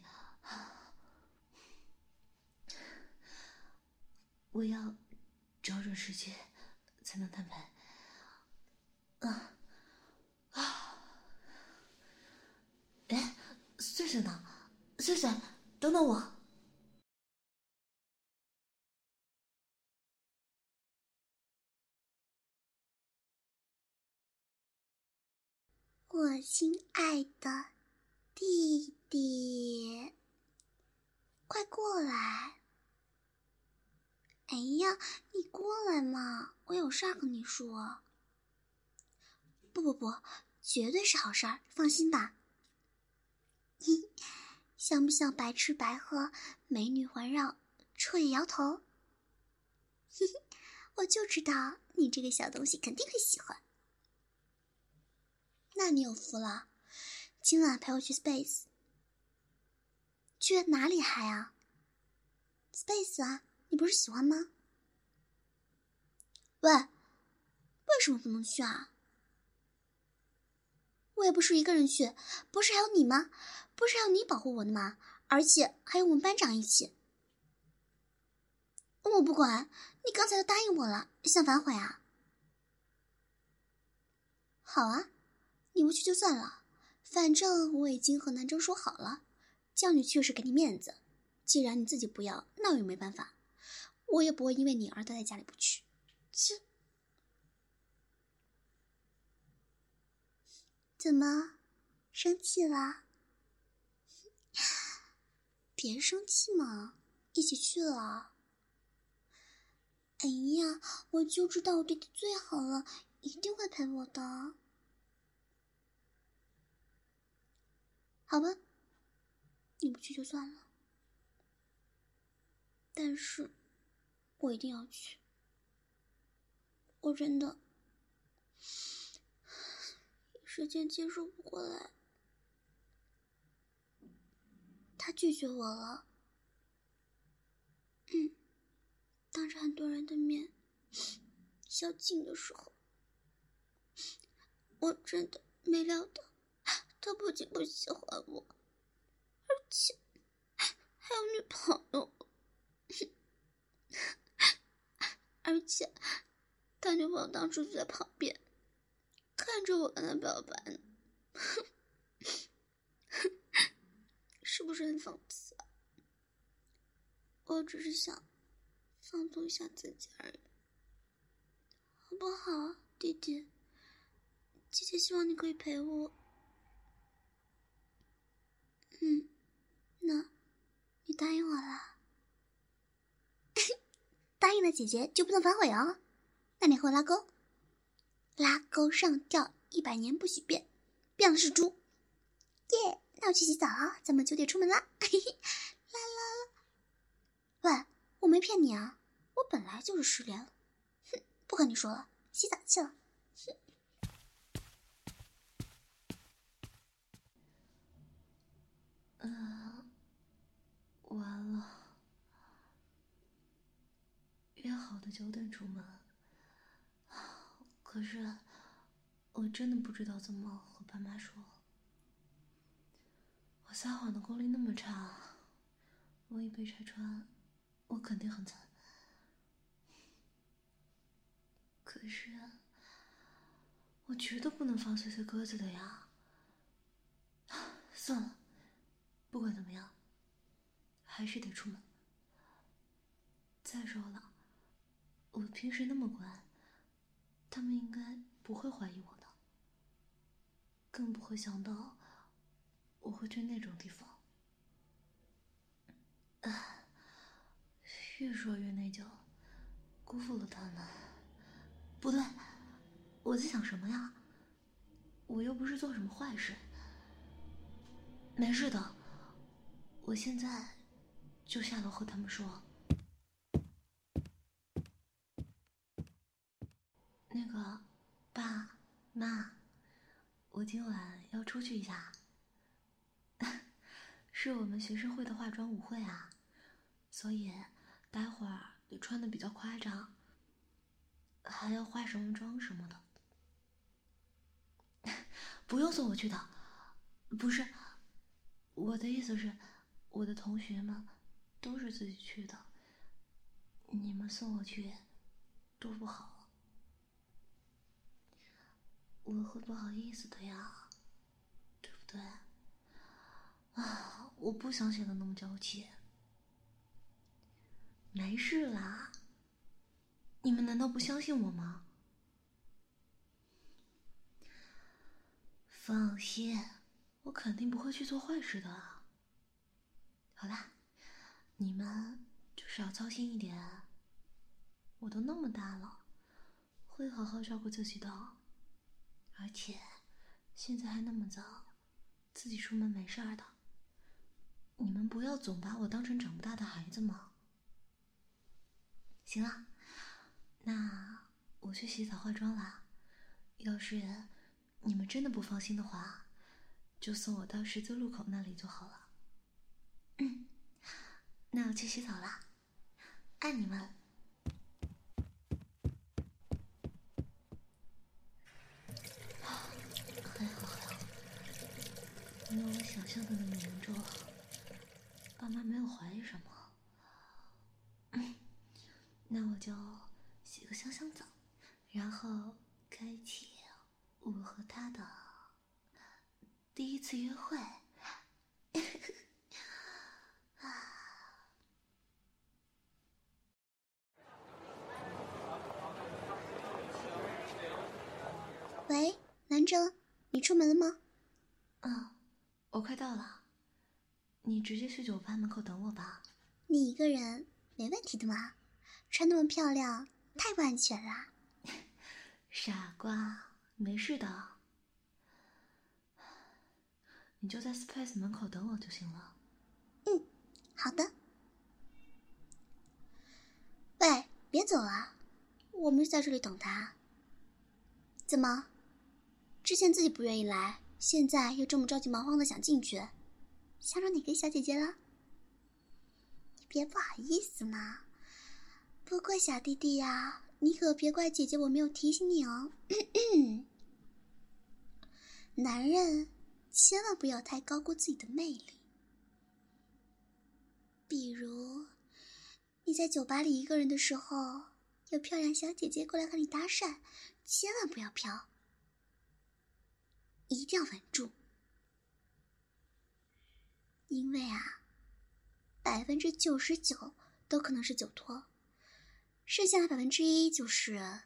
我要找准时机才能摊牌。啊啊！哎，碎碎呢？碎碎，等等我。我亲爱的弟弟，快过来！哎呀，你过来嘛，我有事儿跟你说。不不不，绝对是好事儿，放心吧。像不像白吃白喝，美女环绕，彻夜摇头？嘿嘿我就知道你这个小东西肯定会喜欢。那你有福了，今晚陪我去 Space。去哪里嗨啊？Space 啊，你不是喜欢吗？喂，为什么不能去啊？我也不是一个人去，不是还有你吗？不是还有你保护我的吗？而且还有我们班长一起。我不管，你刚才都答应我了，想反悔啊？好啊。你不去就算了，反正我已经和南征说好了，叫你去是给你面子。既然你自己不要，那我也没办法，我也不会因为你而待在家里不去。切，怎么生气了？别生气嘛，一起去了。哎呀，我就知道我弟弟最好了，一定会陪我的。好吧，你不去就算了，但是我一定要去。我真的时间接受不过来，他拒绝我了。嗯，当着很多人的面宵禁的时候，我真的没料到。他不仅不喜欢我，而且还有女朋友，而且他女朋友当时就在旁边，看着我跟他表白呢，是不是很讽刺？我只是想放纵一下自己而已，好不好，弟弟？姐姐希望你可以陪我。嗯，那，你答应我了？答应了姐姐就不能反悔哦。那你和我拉钩，拉钩上吊一百年不许变，变了是猪。耶，那我去洗澡了，咱们九点出门啦。嘿嘿，啦啦啦。喂，我没骗你啊，我本来就是失恋了。哼，不和你说了，洗澡去了。哼。嗯，完了，约好的九点出门，可是我真的不知道怎么和爸妈说。我撒谎的功力那么差，万一被拆穿，我肯定很惨。可是，我绝对不能放碎碎鸽子的呀！算了。不管怎么样，还是得出门。再说了，我平时那么乖，他们应该不会怀疑我的，更不会想到我会去那种地方。越说越内疚，辜负了他们。不对，我在想什么呀？我又不是做什么坏事。没事的。我现在就下楼和他们说，那个爸妈，我今晚要出去一下，是我们学生会的化妆舞会啊，所以待会儿得穿的比较夸张，还要化什么妆什么的，不用送我去的，不是，我的意思是。我的同学们都是自己去的，你们送我去多不好，我会不好意思的呀，对不对？啊，我不想显得那么娇气。没事啦，你们难道不相信我吗？放心，我肯定不会去做坏事的。好啦，你们就是要操心一点。我都那么大了，会好好照顾自己的。而且现在还那么早，自己出门没事儿的。你们不要总把我当成长不大的孩子嘛。行了，那我去洗澡化妆了。要是你们真的不放心的话，就送我到十字路口那里就好了。嗯，那我去洗澡了，爱你们。还好还好，没有我想象的那么严重，爸妈没有怀疑什么。那我就洗个香香澡，然后开启我和他的第一次约会。喂，南征，你出门了吗？嗯，我快到了。你直接去酒吧门口等我吧。你一个人没问题的嘛？穿那么漂亮，太不安全了。傻瓜，没事的。你就在 Space 门口等我就行了。嗯，好的。喂，别走啊，我们在这里等他。怎么？之前自己不愿意来，现在又这么着急忙慌的想进去，想找哪个小姐姐了？你别不好意思嘛。不过小弟弟呀，你可别怪姐姐我没有提醒你哦。男人千万不要太高估自己的魅力。比如你在酒吧里一个人的时候，有漂亮小姐姐过来和你搭讪，千万不要飘。一定要稳住，因为啊，百分之九十九都可能是酒托，剩下的百分之一就是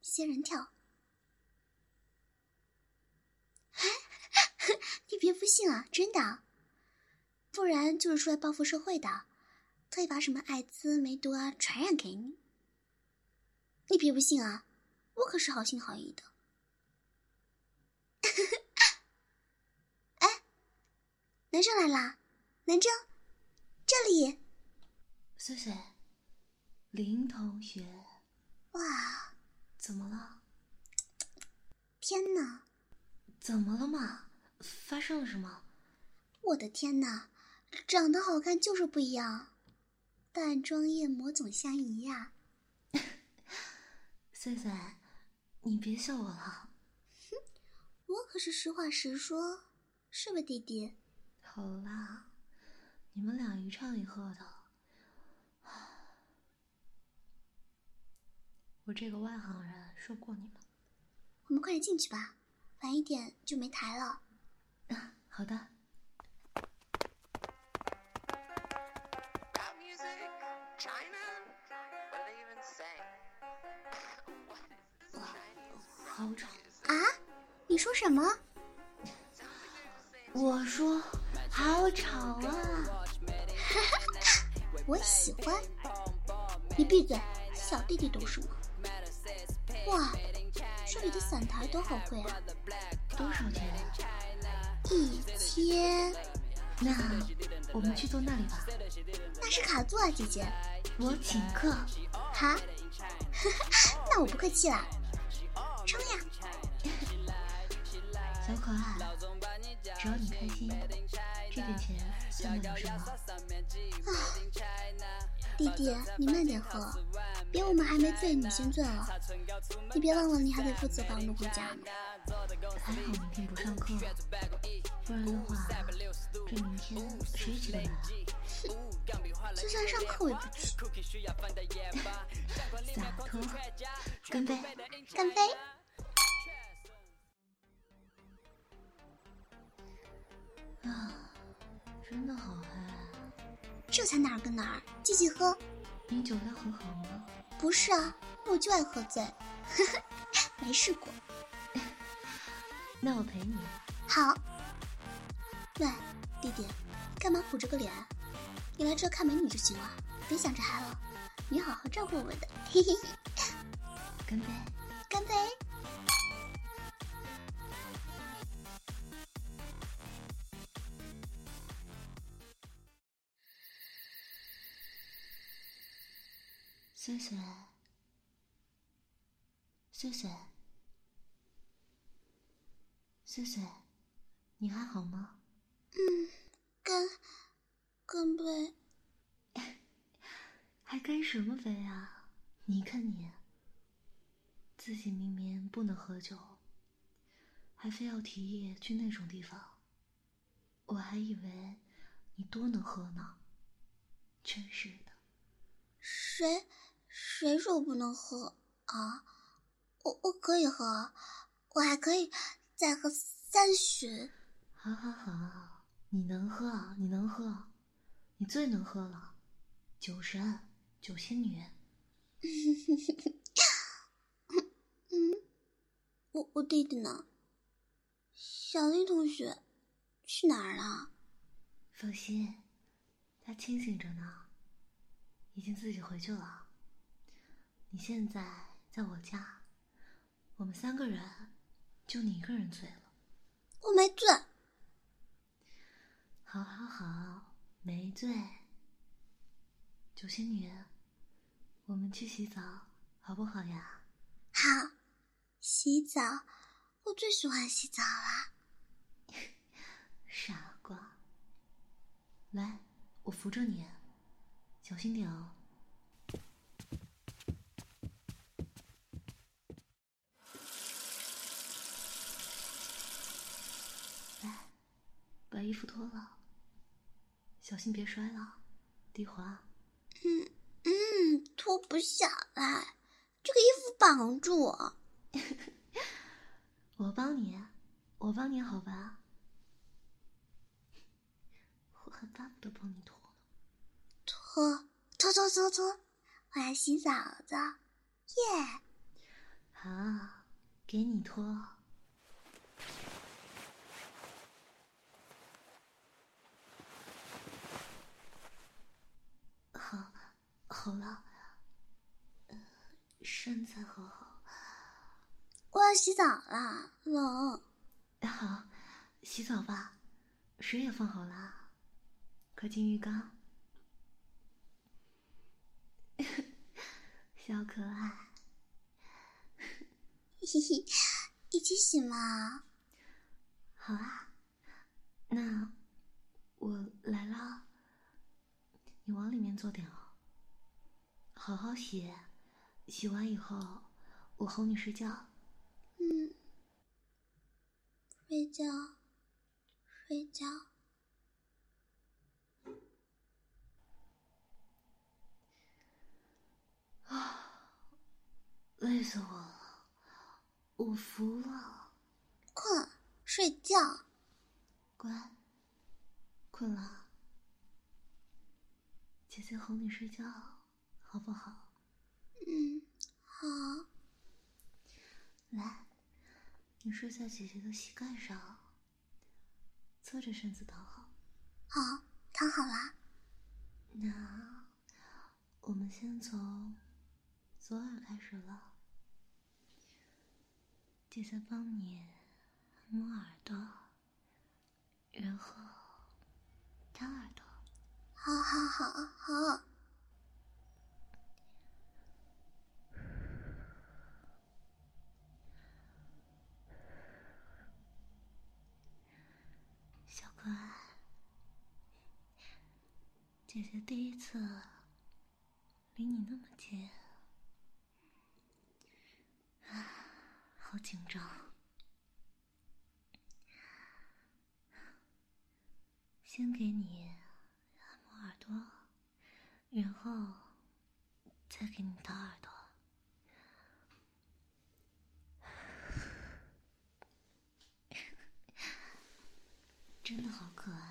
仙人跳。你别不信啊，真的，不然就是出来报复社会的。特意把什么艾滋、梅毒啊传染给你。你别不信啊，我可是好心好意的。哎，男生来啦，男生，这里。碎碎，林同学。哇，怎么了？天哪！怎么了嘛？发生了什么？我的天哪，长得好看就是不一样，淡妆艳抹总相宜呀。碎碎，你别笑我了。哼，我可是实话实说，是吧，弟弟？好啦，你们俩一唱一和的。我这个外行人说过你们。我们快点进去吧，晚一点就没台了。好的。好吵啊！你说什么？我说好吵啊！我喜欢。你闭嘴，小弟弟懂什么？哇，这里的散台都好贵啊！多少钱？一千。那我们去坐那里吧。那是卡座啊，姐姐。我请客。哈？那我不客气了。冲呀！小可爱，只要你开心，这点钱算得了什么？啊，弟弟，你慢点喝，别我们还没醉你先醉了。你别忘了，你还得负责把我们回家呢。还好明天不上课，不然的话，这明天谁起得来啊？就算上课我也不去。洒脱，干杯！干杯！啊，真的好嗨！啊这才哪儿跟哪儿，继续喝。你酒量很好吗？不是啊，我就爱喝醉，没试过。那我陪你。好。喂，弟弟，干嘛苦着个脸？你来这看美女就行了，别想着嗨了。你好好照顾我的，嘿嘿嘿。干杯！干杯！碎碎，碎碎，碎碎，你还好吗？嗯，干，干杯。还干什么杯啊？你看你，自己明明不能喝酒，还非要提议去那种地方。我还以为你多能喝呢，真是的。谁？谁说不能喝啊？我我可以喝，我还可以再喝三巡。好好好，你能喝，你能喝，你最能喝了，酒神，酒仙女。嗯，我我弟弟呢？小林同学去哪儿了？放心，他清醒着呢，已经自己回去了。你现在在我家，我们三个人，就你一个人醉了。我没醉。好，好，好，没醉。九仙女，我们去洗澡好不好呀？好，洗澡，我最喜欢洗澡了。傻瓜，来，我扶着你，小心点哦。把衣服脱了，小心别摔了，地滑。嗯嗯，脱不下来，这个衣服绑住我。我帮你，我帮你好吧？我还巴不得帮你脱呢。脱脱脱脱脱，我要洗澡澡，耶！好，给你脱。好了，身材好好。我要洗澡了，冷。好，洗澡吧，水也放好了，快进浴缸。小可爱，嘿嘿，一起洗嘛。好啊，那我来了，你往里面坐点哦。好好洗，洗完以后我哄你睡觉。嗯，睡觉，睡觉。啊，累死我了，我服了。困，睡觉。乖，困了，姐姐哄你睡觉，好不好？嗯，好。来，你睡在姐姐的膝盖上，侧着身子躺好。好，躺好了。那我们先从左耳开始了。姐姐帮你摸耳朵，然后掏耳朵。好好好好。乖，姐姐第一次离你那么近，啊，好紧张。先给你按摩耳朵，然后再给你掏耳朵。真的好可爱。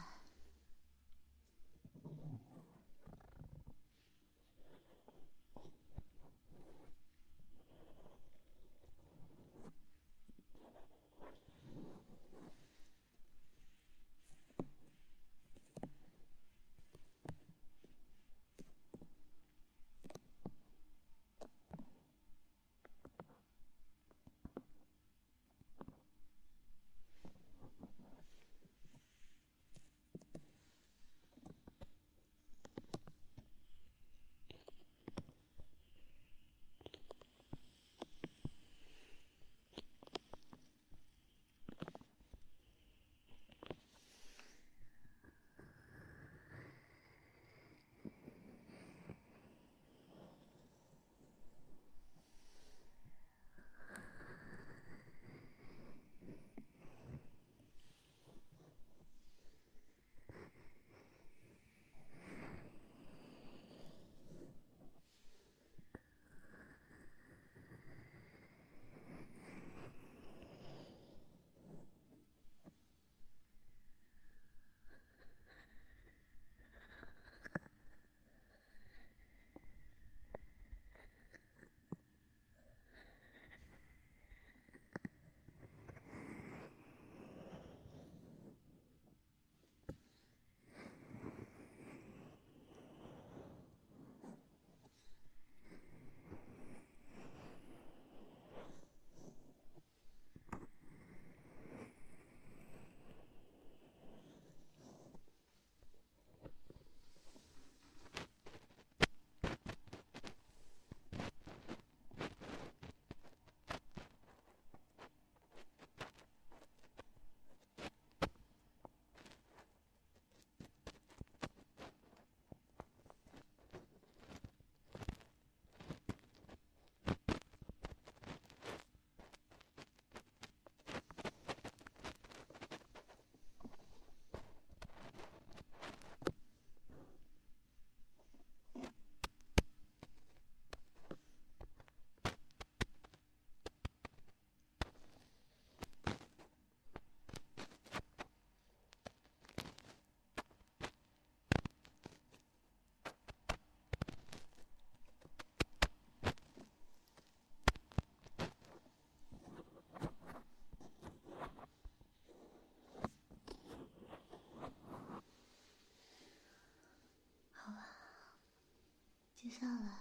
下来，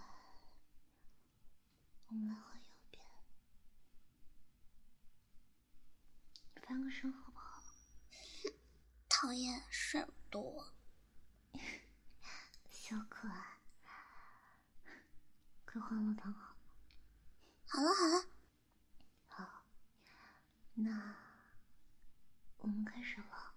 我们来换右边，翻个身好不好？讨厌事不多，小可爱，快换了躺好。好了好了，好，那我们开始了。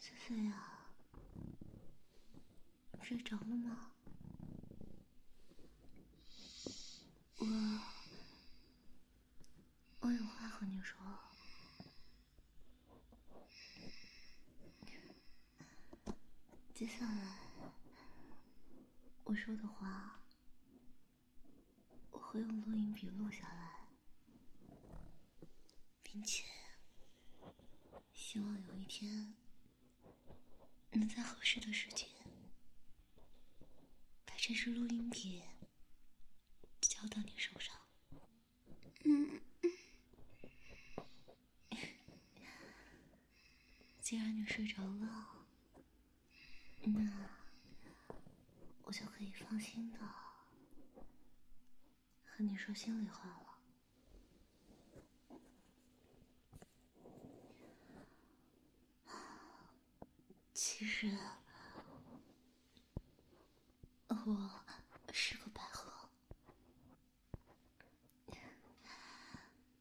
翠翠呀，睡着了吗？我我有话和你说。接下来我说的话，我会用录音笔录下来，并且希望有一天。能在合适的时间，这支录音笔交到你手上。嗯，既然你睡着了，那我就可以放心的和你说心里话了。其实，我是个百合，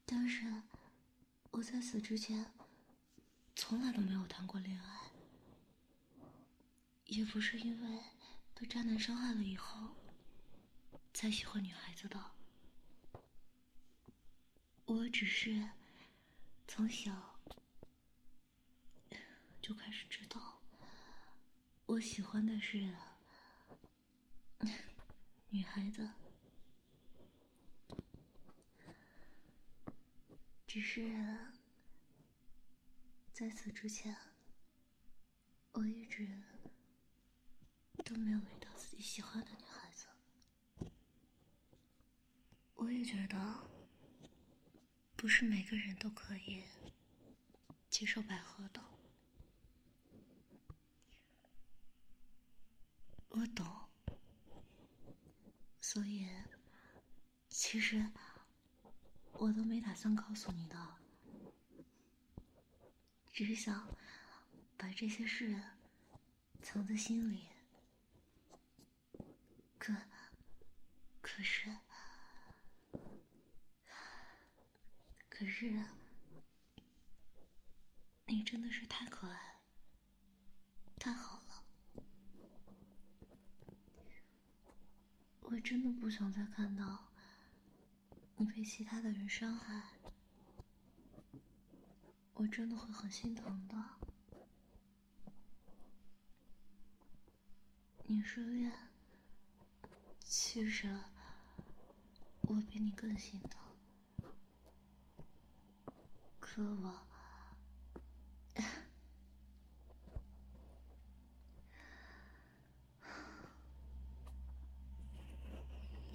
但是我在此之前从来都没有谈过恋爱，也不是因为被渣男伤害了以后才喜欢女孩子的，我只是从小就开始知道。我喜欢的是女孩子，只是在此之前，我一直都没有遇到自己喜欢的女孩子。我也觉得，不是每个人都可以接受百合的。我懂，所以其实我都没打算告诉你的，只是想把这些事藏在心里。可可是可是，你真的是太可爱，太好了。我真的不想再看到你被其他的人伤害，我真的会很心疼的。你失恋，其实我比你更心疼，可我。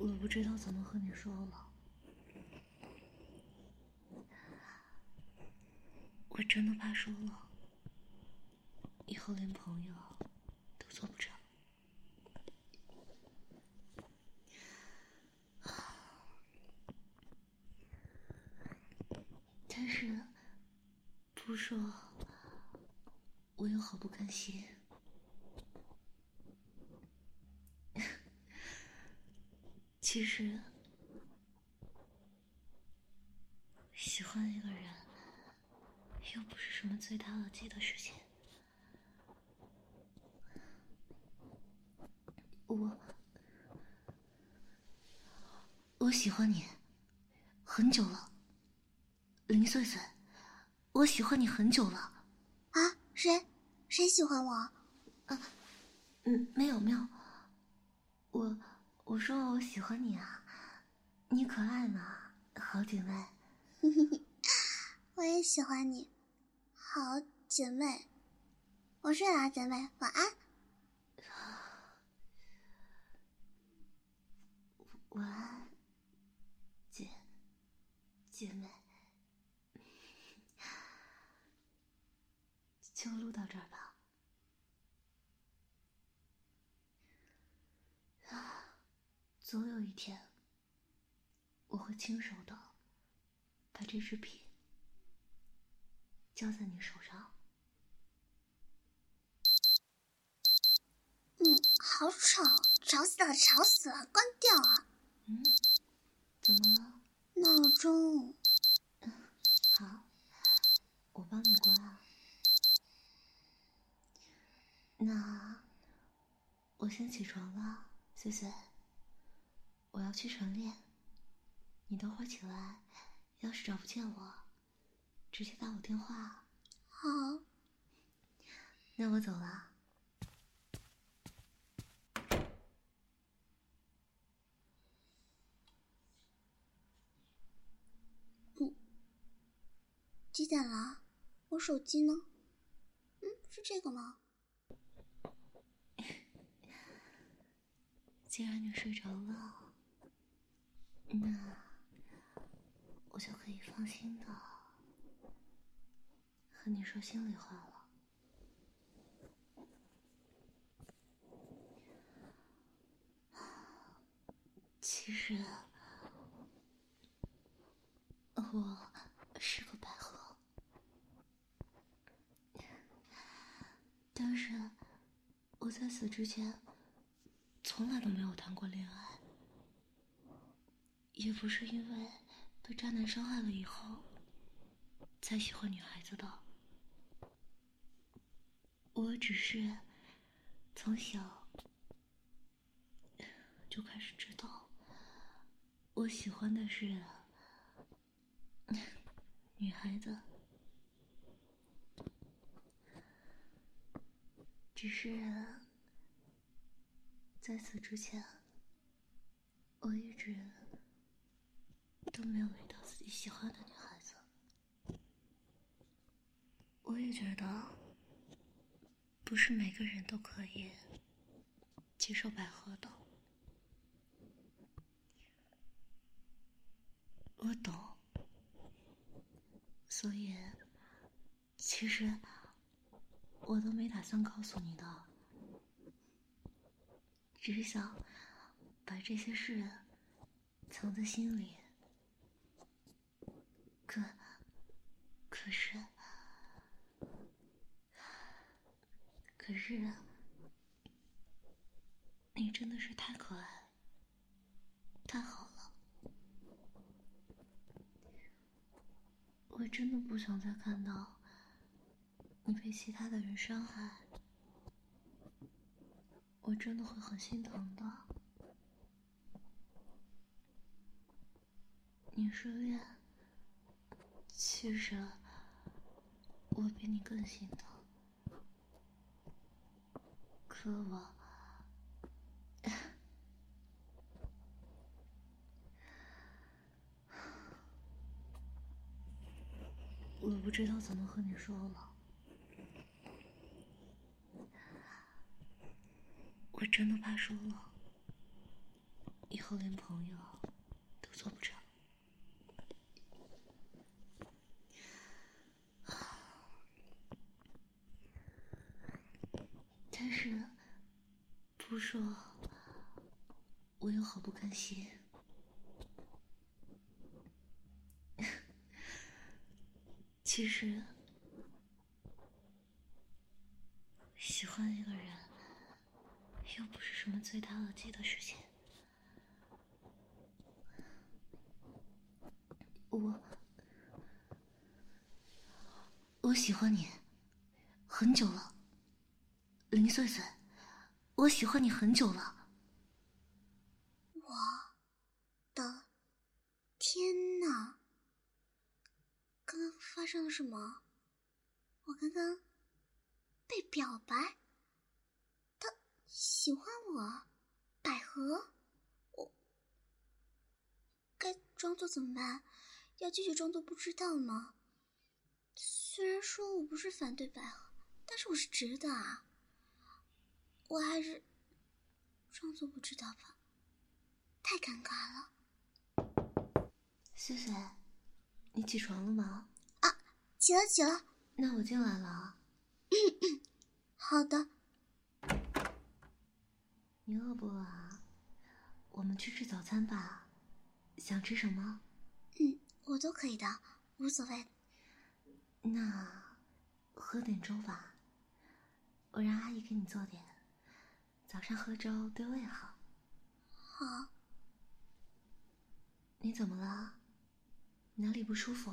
我不知道怎么和你说了，我真的怕说了，以后连朋友都做不成。但是不说，我又好不甘心。其实，喜欢一个人又不是什么罪大恶极的事情。我，我喜欢你很久了，林碎碎，我喜欢你很久了。啊？谁？谁喜欢我？啊？嗯，没有，没有，我。我说我喜欢你啊，你可爱呢，好姐妹。我也喜欢你，好，姐妹，我睡了，姐妹，晚安。晚安，姐，姐妹，就录到这儿吧。啊，总有一天，我会亲手的把这支笔交在你手上。嗯，好吵，吵死了，吵死了，关掉啊！嗯，怎么了？闹钟。好，我帮你关啊。那我先起床了，碎碎。我要去晨练，你等会儿起来，要是找不见我，直接打我电话。好。那我走了。几点了？我手机呢？嗯，是这个吗？既然你睡着了，那我就可以放心的和你说心里话了。其实我是个百合。但是，我在死之前从来都没有谈过恋爱，也不是因为被渣男伤害了以后才喜欢女孩子的。我只是从小就开始知道，我喜欢的是 女孩子。只是在此之前，我一直都没有遇到自己喜欢的女孩子。我也觉得，不是每个人都可以接受百合的。我懂，所以其实。我都没打算告诉你的，只是想把这些事藏在心里。可，可是，可是，你真的是太可爱，太好了，我真的不想再看到。你被其他的人伤害，我真的会很心疼的。你失恋，其实我比你更心疼。可我，我不知道怎么和你说了。我真的怕输了，以后连朋友都做不成。但是不说，我又好不甘心。其实，喜欢一个人。又不是什么罪大恶极的事情。我，我喜欢你很久了，林碎碎，我喜欢你很久了。我的天哪！刚刚发生了什么？我刚刚被表白？他喜欢我，百合，我该装作怎么办？要继续装作不知道吗？虽然说我不是反对百合，但是我是直的啊。我还是装作不知道吧，太尴尬了。谢谢，你起床了吗？啊，起了起了。那我进来了。好的。你饿不饿啊？我们去吃早餐吧。想吃什么？嗯，我都可以的，无所谓。那喝点粥吧，我让阿姨给你做点。早上喝粥对胃好。好。你怎么了？哪里不舒服？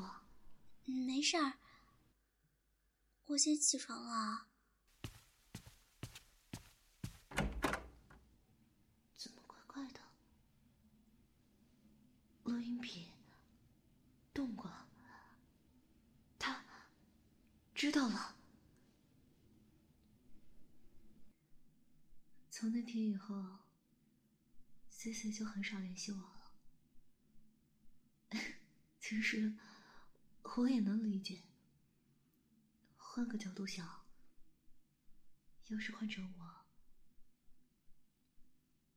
没事儿。我先起床了。怎么怪怪的？录音笔动过。他知道了。从那天以后，C C 就很少联系我了。其实我也能理解，换个角度想，要是换成我，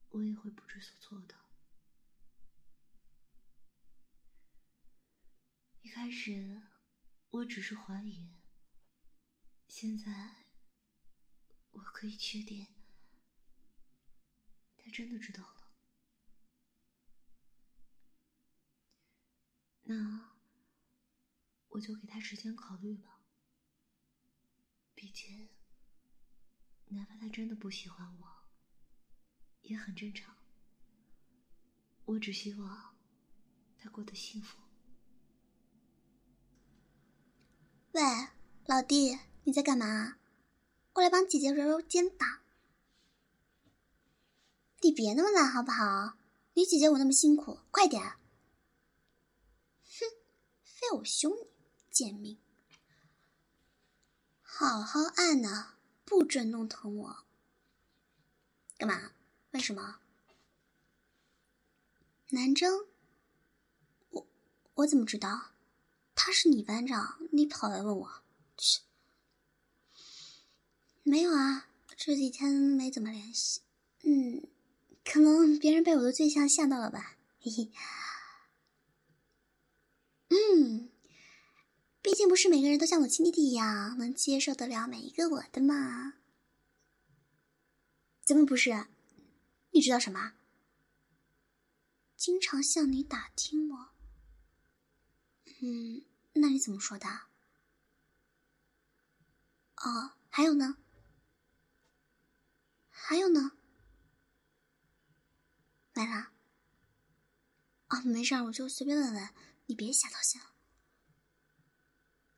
我也会不知所措的。一开始我只是怀疑，现在我可以确定。他真的知道了，那我就给他时间考虑吧。毕竟，哪怕他真的不喜欢我，也很正常。我只希望他过得幸福。喂，老弟，你在干嘛？过来帮姐姐揉揉肩膀。你别那么懒好不好？你姐姐我那么辛苦，快点！哼，非我凶你，贱命！好好按呐，不准弄疼我。干嘛？为什么？南征？我我怎么知道？他是你班长，你跑来问我？去！没有啊，这几天没怎么联系。嗯。可能别人被我的醉相吓到了吧，嘿嘿。嗯，毕竟不是每个人都像我亲弟弟一样能接受得了每一个我的嘛。怎么不是？你知道什么？经常向你打听我。嗯，那你怎么说的？哦，还有呢？还有呢？来啦！啊，没事儿，我就随便问问，你别瞎操心了。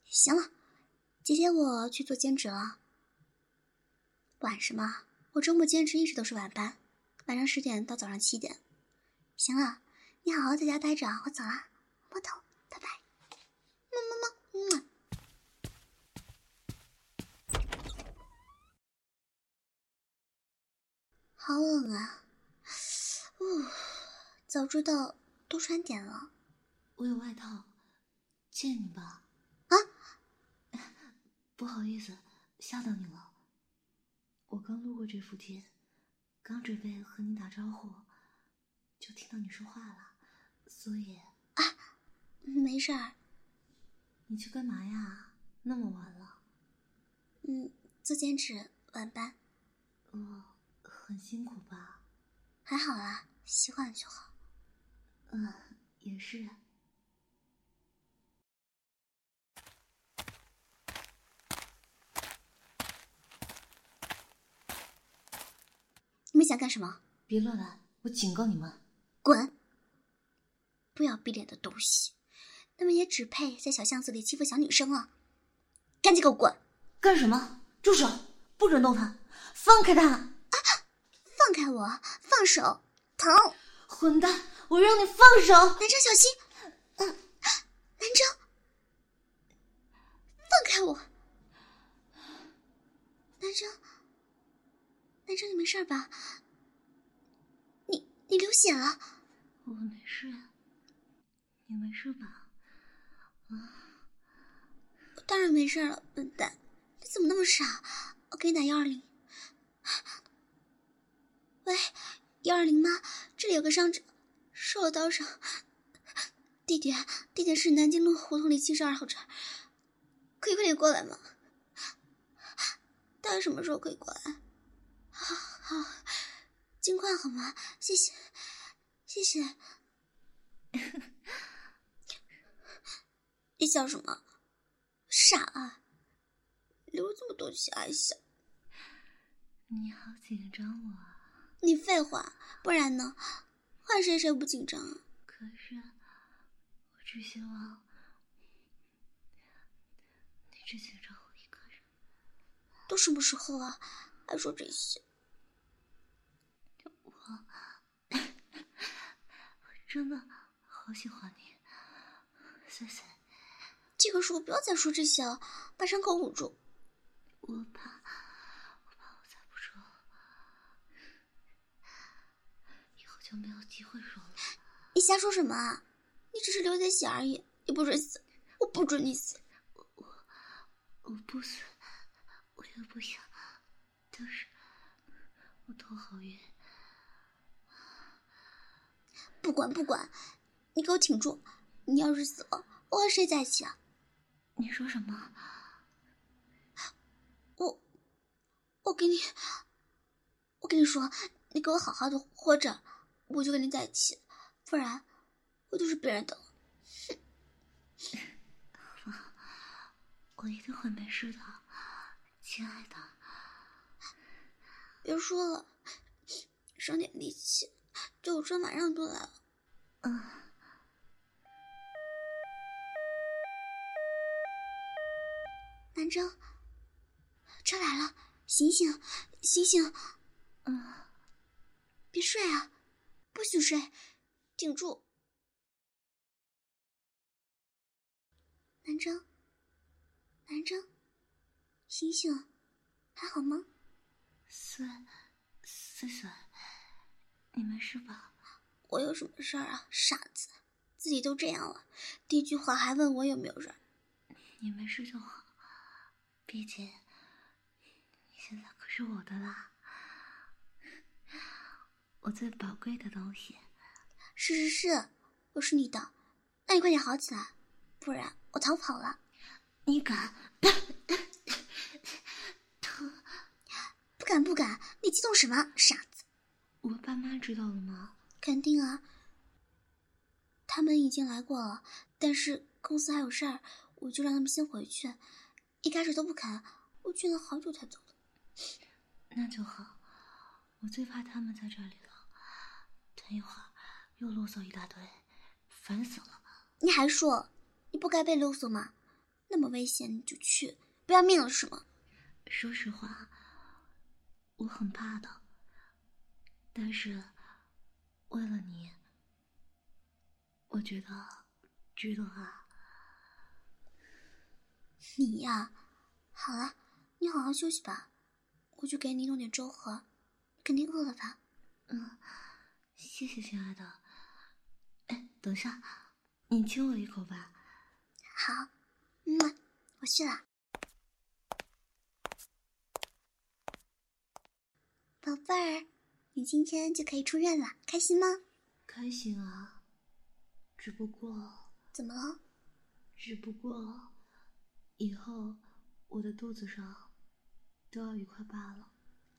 行了，姐姐，我去做兼职了。晚什么？我周末兼职一直都是晚班，晚上十点到早上七点。行了，你好好在家待着，我走了，摸头，拜拜，么么么，嗯好冷啊！哦，早知道多穿点了。我有外套，借你吧。啊，不好意思，吓到你了。我刚路过这附近，刚准备和你打招呼，就听到你说话了，所以啊，没事儿。你去干嘛呀？那么晚了。嗯，做兼职，晚班。哦，很辛苦吧？还好啦。习惯了就好。嗯，也是。你们想干什么？别乱来！我警告你们，滚！不要逼脸的东西，他们也只配在小巷子里欺负小女生啊。赶紧给我滚！干什么？住手！不准动他！放开他！啊！放开我！放手！疼！混蛋！我让你放手！南征，小心！嗯，南征，放开我！南征，南征，你没事吧？你你流血了？我没事，你没事吧？啊，当然没事了，笨蛋，你怎么那么傻？我给你打幺二零。喂，幺二零吗？这里有个伤者，受了刀伤。地点，地点是南京路胡同里七十二号车，可以快点过来吗？大概什么时候可以过来？好，好，尽快好吗？谢谢，谢谢。你笑什么？傻啊！流这么多血还笑？你好紧张啊！你废话，不然呢？换谁谁不紧张啊？可是，我只希望你只紧张我一个人。都什么时候了，还说这些？我，我真的好喜欢你，谢谢。这个时候不要再说这些了，把伤口捂住。我怕，我怕我再不说，以后就没有机会说了。你瞎说什么啊？你只是流点血而已，你不准死，我不准你死。我我我不死，我也不想，但是我头好晕。不管不管，你给我挺住！你要是死了，我和谁在一起啊？你说什么？我，我给你，我跟你说，你给我好好的活着，我就跟你在一起，不然我就是别人的。哼，我一定会没事的，亲爱的。别说了，省点力气，救护车马上就来了。嗯。南征，车来了，醒醒，醒醒！嗯，别睡啊，不许睡，顶住！南征，南征，醒醒，还好吗？岁，岁岁，你没事吧？我有什么事儿啊，傻子，自己都这样了，第一句话还问我有没有事儿？你没事就好。毕竟，你现在可是我的啦，我最宝贵的东西。是是是，我是你的，那你快点好起来，不然我逃跑了。你敢？疼？不敢不敢，你激动什么，傻子？我爸妈知道了吗？肯定啊，他们已经来过了，但是公司还有事儿，我就让他们先回去。一开始都不肯，我劝了好久才走的。那就好，我最怕他们在这里了。等一会儿又啰嗦一大堆，烦死了。你还说你不该被啰嗦吗？那么危险你就去，不要命了是吗？说实话，我很怕的。但是为了你，我觉得值得啊。你呀，好了，你好好休息吧，我去给你弄点粥喝，肯定饿了吧？嗯，谢谢亲爱的。哎，等下，你亲我一口吧。好，嗯，我去了。宝贝儿，你今天就可以出院了，开心吗？开心啊，只不过……怎么了？只不过……以后我的肚子上都要一块疤了。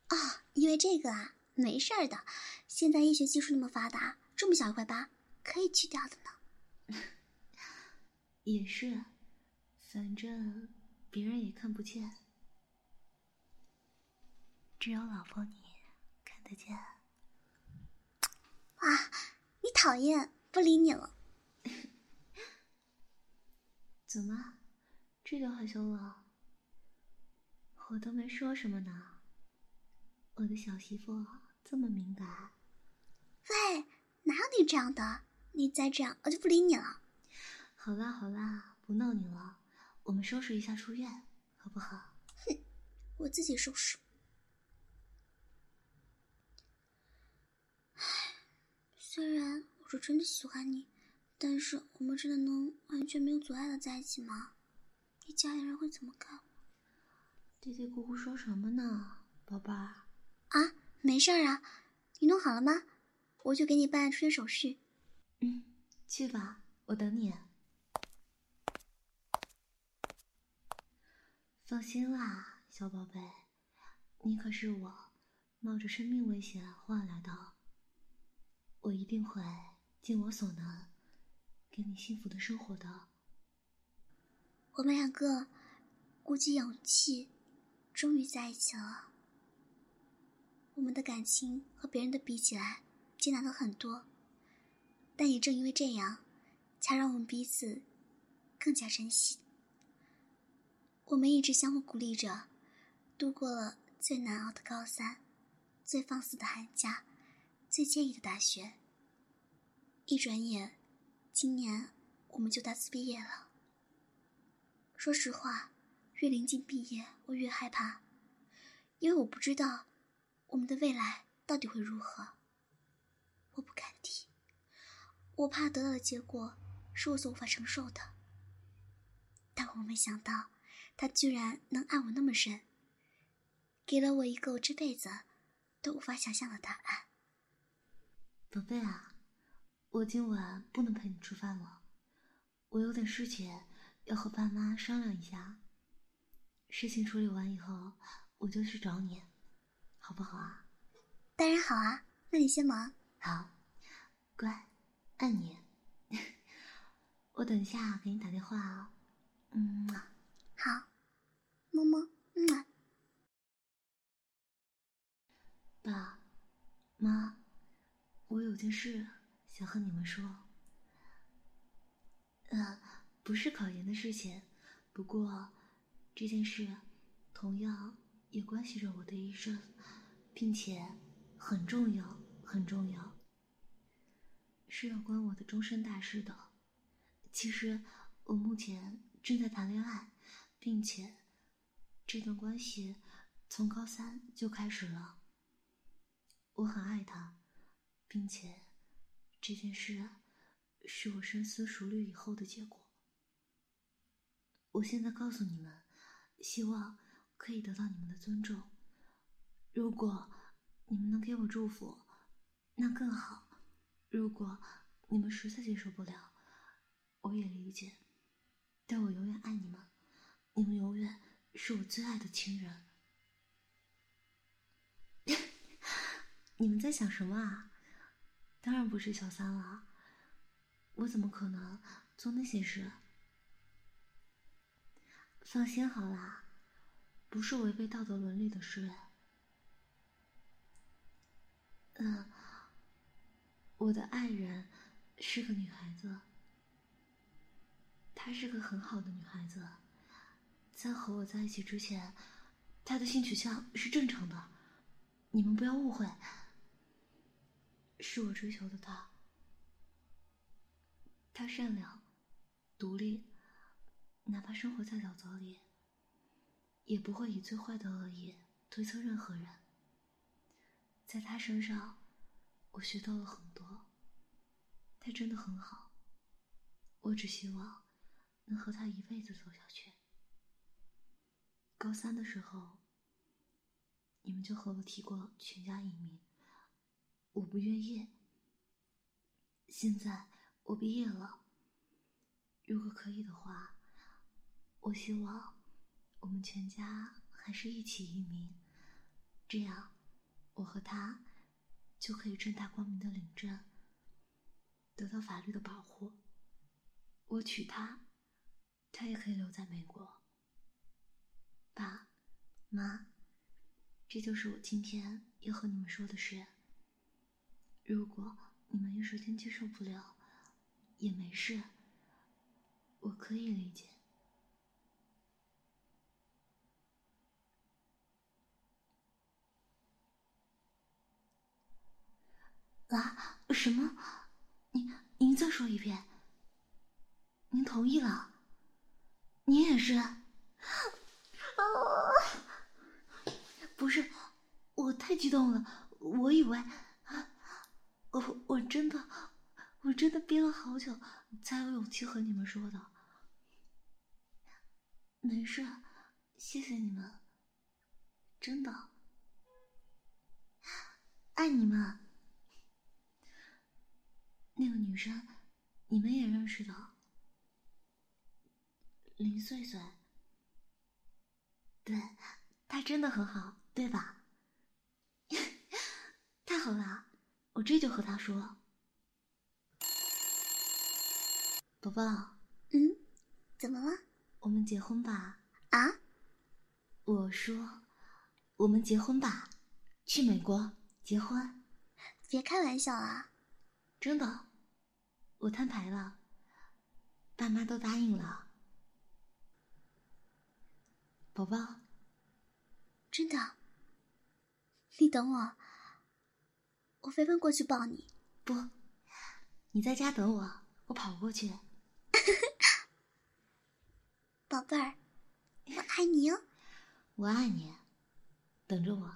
啊，因为这个啊，没事儿的。现在医学技术那么发达，这么小一块疤可以去掉的呢。也是，反正别人也看不见，只有老婆你看得见。啊，你讨厌，不理你了。怎么？这就害羞了，我都没说什么呢。我的小媳妇这么敏感。喂，哪有你这样的？你再这样，我就不理你了。好啦好啦，不闹你了，我们收拾一下出院，好不好？哼，我自己收拾。唉，虽然我是真的喜欢你，但是我们真的能完全没有阻碍的在一起吗？你家里人会怎么看我？嘀嘀咕咕说什么呢，宝贝儿？啊，没事儿啊，你弄好了吗？我去给你办出院手续。嗯，去吧，我等你。放心啦，小宝贝，你可是我冒着生命危险换来的，我一定会尽我所能，给你幸福的生活的。我们两个鼓起勇气，终于在一起了。我们的感情和别人的比起来，艰难了很多，但也正因为这样，才让我们彼此更加珍惜。我们一直相互鼓励着，度过了最难熬的高三，最放肆的寒假，最惬意的大学。一转眼，今年我们就大四毕业了。说实话，越临近毕业，我越害怕，因为我不知道我们的未来到底会如何。我不敢提，我怕得到的结果是我所无法承受的。但我没想到。他居然能爱我那么深，给了我一个我这辈子都无法想象的答案。宝贝啊，我今晚不能陪你吃饭了，我有点事情要和爸妈商量一下。事情处理完以后，我就去找你，好不好啊？当然好啊，那你先忙。好，乖，爱你。我等一下给你打电话啊。嗯。好，么么，嗯。爸妈，我有件事想和你们说。呃，不是考研的事情，不过这件事同样也关系着我的一生，并且很重要，很重要，是要关我的终身大事的。其实我目前正在谈恋爱。并且，这段关系从高三就开始了。我很爱他，并且这件事是我深思熟虑以后的结果。我现在告诉你们，希望可以得到你们的尊重。如果你们能给我祝福，那更好；如果你们实在接受不了，我也理解。但我永远爱你们。你们永远是我最爱的亲人。你们在想什么啊？当然不是小三了，我怎么可能做那些事？放心好了，不是违背道德伦理的事。嗯，我的爱人是个女孩子，她是个很好的女孩子。在和我在一起之前，她的性取向是正常的，你们不要误会。是我追求的她，他善良、独立，哪怕生活在沼泽里，也不会以最坏的恶意推测任何人。在他身上，我学到了很多，他真的很好，我只希望能和他一辈子走下去。高三的时候，你们就和我提过全家移民，我不愿意。现在我毕业了，如果可以的话，我希望我们全家还是一起移民，这样我和他就可以正大光明的领证，得到法律的保护。我娶她，她也可以留在美国。爸，妈，这就是我今天要和你们说的事。如果你们一时间接受不了，也没事，我可以理解。啊？什么？您您再说一遍。您同意了？你也是？啊！不是，我太激动了，我以为，我我真的，我真的憋了好久，才有勇气和你们说的。没事，谢谢你们，真的，爱你们。那个女生，你们也认识的，林碎碎。对，她真的很好，对吧？太好了，我这就和她说。宝宝，嗯，怎么了？我们结婚吧。啊？我说，我们结婚吧，去美国结婚。别开玩笑啊！真的，我摊牌了，爸妈都答应了。宝宝，真的？你等我，我飞奔过去抱你。不，你在家等我，我跑过去。宝贝儿，我爱你哦！我爱你，等着我。